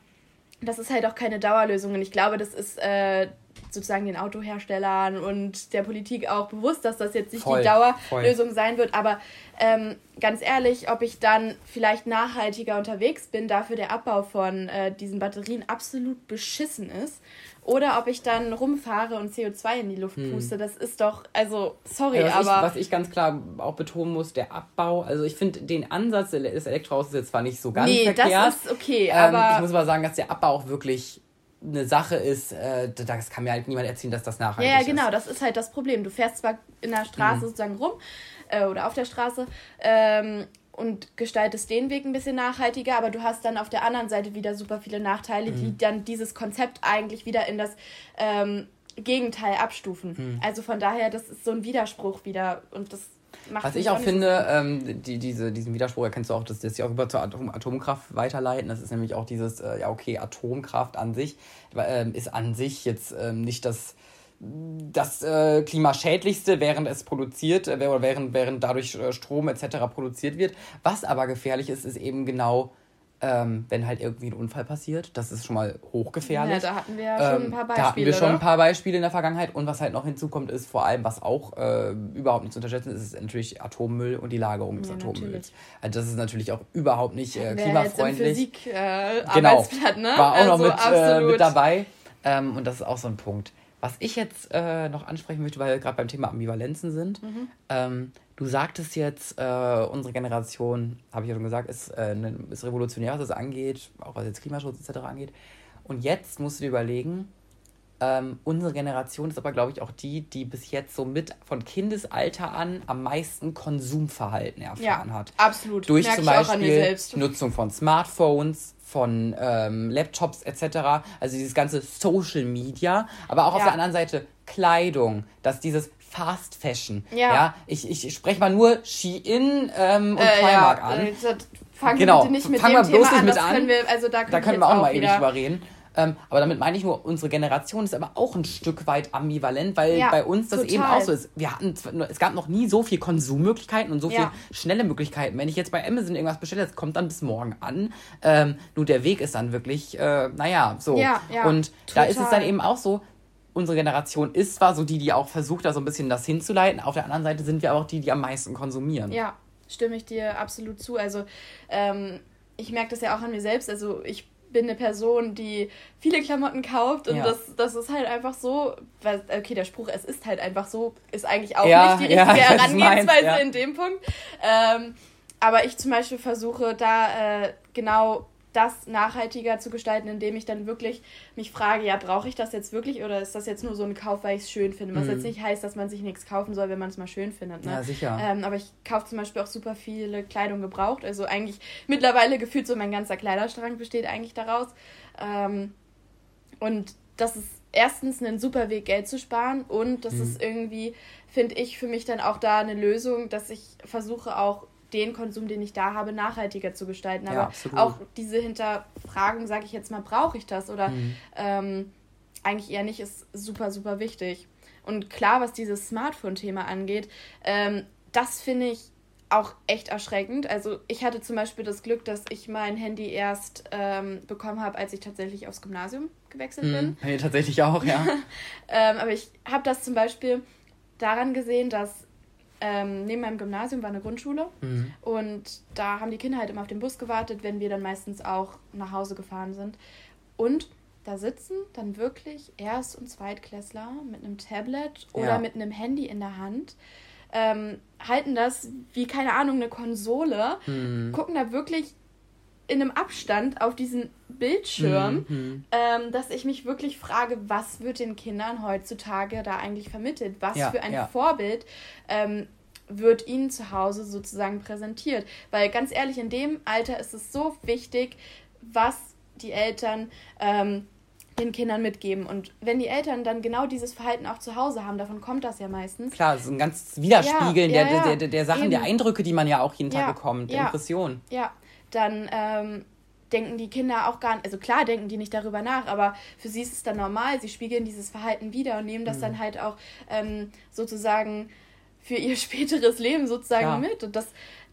das ist halt auch keine Dauerlösung und ich glaube, das ist äh, sozusagen den Autoherstellern und der Politik auch bewusst, dass das jetzt nicht Voll, die voll. Dauerlösung sein wird. Aber ähm, ganz ehrlich, ob ich dann vielleicht nachhaltiger unterwegs bin, dafür der Abbau von äh, diesen Batterien absolut beschissen ist, oder ob ich dann rumfahre und CO2 in die Luft puste, das ist doch, also sorry, Hm. Ja, was, aber ich, was ich ganz klar auch betonen muss, der Abbau, also ich finde den Ansatz des Elektroautos jetzt zwar nicht so ganz nee, verkehrt. das ist okay, ähm, aber ich muss aber sagen, dass der Abbau auch wirklich eine Sache ist, äh, das kann mir halt niemand erzählen, dass das nachhaltig Ja, ja, ist. genau, das ist halt das Problem. Du fährst zwar in der Mhm. Straße sozusagen rum äh, oder auf der Straße ähm, und gestaltest den Weg ein bisschen nachhaltiger, aber du hast dann auf der anderen Seite wieder super viele Nachteile, Mhm. die dann dieses Konzept eigentlich wieder in das ähm, Gegenteil abstufen. Mhm. Also von daher, das ist so ein Widerspruch wieder und das macht Was ich auch finde, ähm, die, diese, diesen Widerspruch erkennst du auch, dass das ja auch über zur Atom Atomkraft weiterleiten. Das ist nämlich auch dieses, äh, ja okay, Atomkraft an sich ähm, ist an sich jetzt ähm, nicht das das äh, klimaschädlichste, während es produziert, äh, während, während dadurch äh, Strom etc. produziert wird. Was aber gefährlich ist, ist eben genau, ähm, wenn halt irgendwie ein Unfall passiert. Das ist schon mal hochgefährlich. Ja, da hatten wir ja schon ein Ähm, paar Da hatten wir Beispiele, schon oder? ein paar Beispiele in der Vergangenheit. Und was halt noch hinzukommt, ist vor allem, was auch äh, überhaupt nicht zu unterschätzen ist, ist natürlich Atommüll und die Lagerung des Ja, Atommülls. natürlich. Also das ist natürlich auch überhaupt nicht äh, Wer jetzt im klimafreundlich. Physik äh, Genau. Ne? War auch also noch mit, äh, mit dabei. Ähm, und das ist auch so ein Punkt. Was ich jetzt äh, noch ansprechen möchte, weil wir gerade beim Thema Ambivalenzen sind. Mhm. Ähm, du sagtest jetzt, äh, unsere Generation, habe ich ja schon gesagt, ist, äh, ne, ist revolutionär, was das angeht, auch was jetzt Klimaschutz etc. angeht. Und jetzt musst du dir überlegen, ähm, unsere Generation ist aber, glaube ich, auch die, die bis jetzt so mit von Kindesalter an am meisten Konsumverhalten erfahren Ja, hat. absolut. Durch Merk zum Beispiel selbst. Nutzung von Smartphones, von ähm, Laptops etc. Also dieses ganze Social Media, aber auch auf Ja. der anderen Seite Kleidung, dass dieses Fast Fashion. Ja. ich, ich spreche mal nur Shein ähm, und Äh, Primark ja, an. äh, Fangen Genau, wir bitte nicht mit fangen dem Thema nicht an, mit das an. können wir, also da, können Da können wir auch mal ewig drüber reden. Ähm, aber damit meine ich nur, unsere Generation ist aber auch ein Stück weit ambivalent, weil Ja, bei uns das total. eben auch so ist. Wir hatten, es gab noch nie so viel Konsummöglichkeiten und so Ja. viel schnelle Möglichkeiten. Wenn ich jetzt bei Amazon irgendwas bestelle, das kommt dann bis morgen an. Ähm, nur der Weg ist dann wirklich, äh, naja, so. Ja, ja, und da ist es total. dann eben auch so, unsere Generation ist zwar so die, die auch versucht, da so ein bisschen das hinzuleiten. Auf der anderen Seite sind wir aber auch die, die am meisten konsumieren. Ja, stimme ich dir absolut zu. Also ähm, ich merke das ja auch an mir selbst. Also ich bin eine Person, die viele Klamotten kauft und Ja. das, das ist halt einfach so, weil, okay, der Spruch, es ist halt einfach so, ist eigentlich auch Ja, nicht die (laughs) ja, richtige du Herangehensweise meinst, ja. in dem Punkt. Ähm, aber ich zum Beispiel versuche da äh, genau das nachhaltiger zu gestalten, indem ich dann wirklich mich frage, ja, brauche ich das jetzt wirklich oder ist das jetzt nur so ein Kauf, weil ich es schön finde? Was Mhm. jetzt nicht heißt, dass man sich nichts kaufen soll, wenn man es mal schön findet. Ne? Ja, sicher. Ähm, aber ich kaufe zum Beispiel auch super viele Kleidung gebraucht. Also eigentlich mittlerweile gefühlt so mein ganzer Kleiderschrank besteht eigentlich daraus. Ähm, und das ist erstens ein super Weg, Geld zu sparen. Und das Mhm. ist irgendwie, finde ich, für mich dann auch da eine Lösung, dass ich versuche auch den Konsum, den ich da habe, nachhaltiger zu gestalten. Ja, Aber absolut. auch diese Hinterfragung, sage ich jetzt mal, brauche ich das oder Mhm. ähm, eigentlich eher nicht, ist super, super wichtig. Und klar, was dieses Smartphone-Thema angeht, ähm, das finde ich auch echt erschreckend. Also ich hatte zum Beispiel das Glück, dass ich mein Handy erst ähm, bekommen habe, als ich tatsächlich aufs Gymnasium gewechselt bin. Mhm. Nee, tatsächlich auch, ja. (laughs) Ähm, aber ich habe das zum Beispiel daran gesehen, dass ähm, neben meinem Gymnasium war eine Grundschule Mhm. und da haben die Kinder halt immer auf den Bus gewartet, wenn wir dann meistens auch nach Hause gefahren sind. Und da sitzen dann wirklich Erst- und Zweitklässler mit einem Tablet oder Ja. mit einem Handy in der Hand, ähm, halten das wie, keine Ahnung, eine Konsole, Mhm. gucken da wirklich in einem Abstand auf diesen Bildschirm, Mhm. ähm, dass ich mich wirklich frage, was wird den Kindern heutzutage da eigentlich vermittelt? Was Ja, für ein ja. Vorbild ähm, wird ihnen zu Hause sozusagen präsentiert? Weil ganz ehrlich, in dem Alter ist es so wichtig, was die Eltern ähm, den Kindern mitgeben. Und wenn die Eltern dann genau dieses Verhalten auch zu Hause haben, davon kommt das ja meistens. Klar, so ein ganz Widerspiegeln Ja, der, der, der, der Sachen, der eben. Eindrücke, die man ja auch jeden Tag bekommt, der ja. Impressionen. Ja, dann ähm, denken die Kinder auch gar nicht, also klar denken die nicht darüber nach, aber für sie ist es dann normal, sie spiegeln dieses Verhalten wieder und nehmen das Mhm. dann halt auch ähm, sozusagen für ihr (laughs) späteres Leben sozusagen Ja. mit. Und das,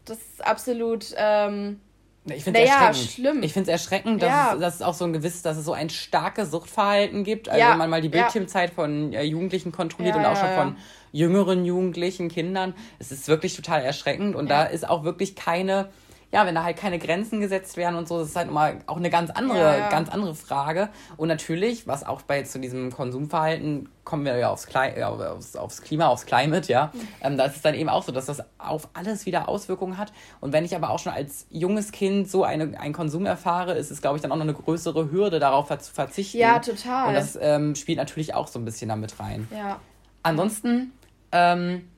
das ist absolut, ähm, Ich finde es Naja, erschreckend. schlimm. Ich finde es erschreckend, dass, Ja. es, dass es auch so ein gewisses, dass es so ein starkes Suchtverhalten gibt. Also Ja, wenn man mal die. Bildschirmzeit von äh, Jugendlichen kontrolliert und auch schon von jüngeren Jugendlichen, Kindern, es ist wirklich total erschreckend. Und da ist auch wirklich keine, ja, wenn da halt keine Grenzen gesetzt werden und so, das ist halt immer auch eine ganz andere, Ja, ja. ganz andere Frage. Und natürlich, was auch bei zu diesem Konsumverhalten kommen wir ja aufs, Klei äh, aufs, aufs Klima, aufs Climate, ja. Ähm, da ist es dann eben auch so, dass das auf alles wieder Auswirkungen hat. Und wenn ich aber auch schon als junges Kind so eine, einen Konsum erfahre, ist es, glaube ich, dann auch noch eine größere Hürde, darauf zu verzichten. Ja, total. Und das ähm, spielt natürlich auch so ein bisschen damit rein. ja, Ansonsten, ähm,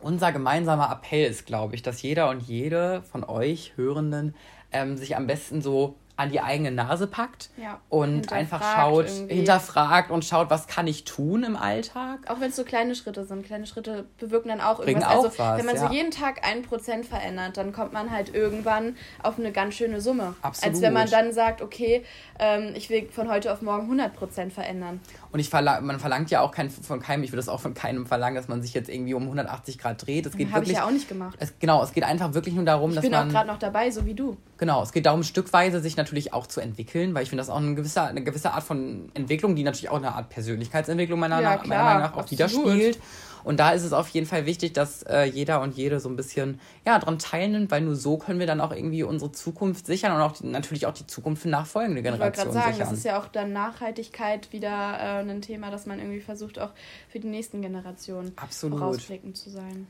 unser gemeinsamer Appell ist, glaube ich, dass jeder und jede von euch Hörenden ähm, sich am besten so an die eigene Nase packt Ja, und einfach schaut, irgendwie. hinterfragt und schaut, was kann ich tun im Alltag. auch wenn es so kleine Schritte sind. Kleine Schritte bewirken dann auch Bringen irgendwas. auch also was, wenn man ja. so jeden Tag ein Prozent verändert, dann kommt man halt irgendwann auf eine ganz schöne Summe. Absolut. Als wenn man dann sagt, okay, ähm, ich will von heute auf morgen 100 Prozent verändern. Und ich verlang, man verlangt ja auch kein, von keinem, ich würde das auch von keinem verlangen, dass man sich jetzt irgendwie um 180 Grad dreht. Es geht Habe ich wirklich. ja auch nicht gemacht. es, genau, es geht einfach wirklich nur darum, Ich dass bin auch man. gerade noch dabei, so wie du. Genau, es geht darum, stückweise sich natürlich auch zu entwickeln, weil ich finde das auch eine gewisse, eine gewisse Art von Entwicklung, die natürlich auch eine Art Persönlichkeitsentwicklung meiner, Ja, meiner klar, Meinung nach auch absolut. widerspiegelt. Und da ist es auf jeden Fall wichtig, dass äh, jeder und jede so ein bisschen ja, daran teilnimmt, weil nur so können wir dann auch irgendwie unsere Zukunft sichern und auch die, natürlich auch die Zukunft für nachfolgende Ich wollte Generationen gerade sagen, sichern. das ist ja auch dann Nachhaltigkeit wieder äh, ein Thema, dass man irgendwie versucht, auch für die nächsten Generationen Absolut. vorausblickend zu sein.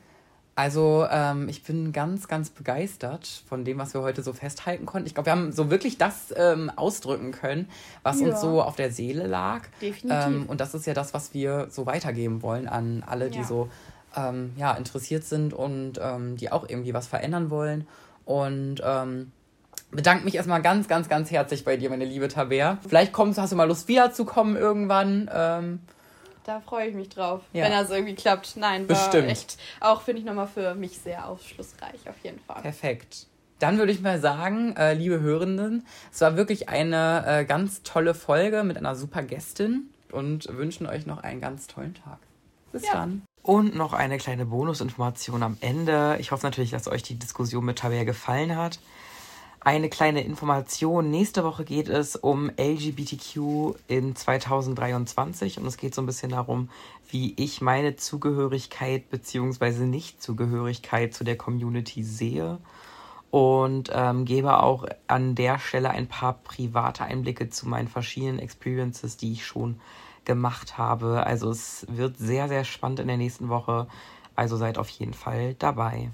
Also ähm, ich bin ganz, ganz begeistert von dem, was wir heute so festhalten konnten. Ich glaube, wir haben so wirklich das ähm, ausdrücken können, was Ja. uns so auf der Seele lag. Definitiv. Ähm, und das ist ja das, was wir so weitergeben wollen an alle, die Ja. so ähm, ja, interessiert sind und ähm, die auch irgendwie was verändern wollen. Und ähm, bedanke mich erstmal ganz, ganz, ganz herzlich bei dir, meine liebe Tabea. Vielleicht kommst, hast du mal Lust wiederzukommen irgendwann. Da freue ich mich drauf, Ja. wenn das irgendwie klappt. Nein, war Bestimmt. echt auch, finde ich, nochmal für mich sehr aufschlussreich, auf jeden Fall. perfekt. Dann würde ich mal sagen, äh, liebe Hörenden, es war wirklich eine äh, ganz tolle Folge mit einer super Gästin und wünschen euch noch einen ganz tollen Tag. Bis ja. dann. Und noch eine kleine Bonusinformation am Ende. Ich hoffe natürlich, dass euch die Diskussion mit Tabea gefallen hat. Eine kleine Information. Nächste Woche geht es um LGBTQ in 2023 und es geht so ein bisschen darum, wie ich meine Zugehörigkeit bzw. Nichtzugehörigkeit zu der Community sehe und ähm, gebe auch an der Stelle ein paar private Einblicke zu meinen verschiedenen Experiences, die ich schon gemacht habe. Also es wird sehr, sehr spannend in der nächsten Woche. Also seid auf jeden Fall dabei.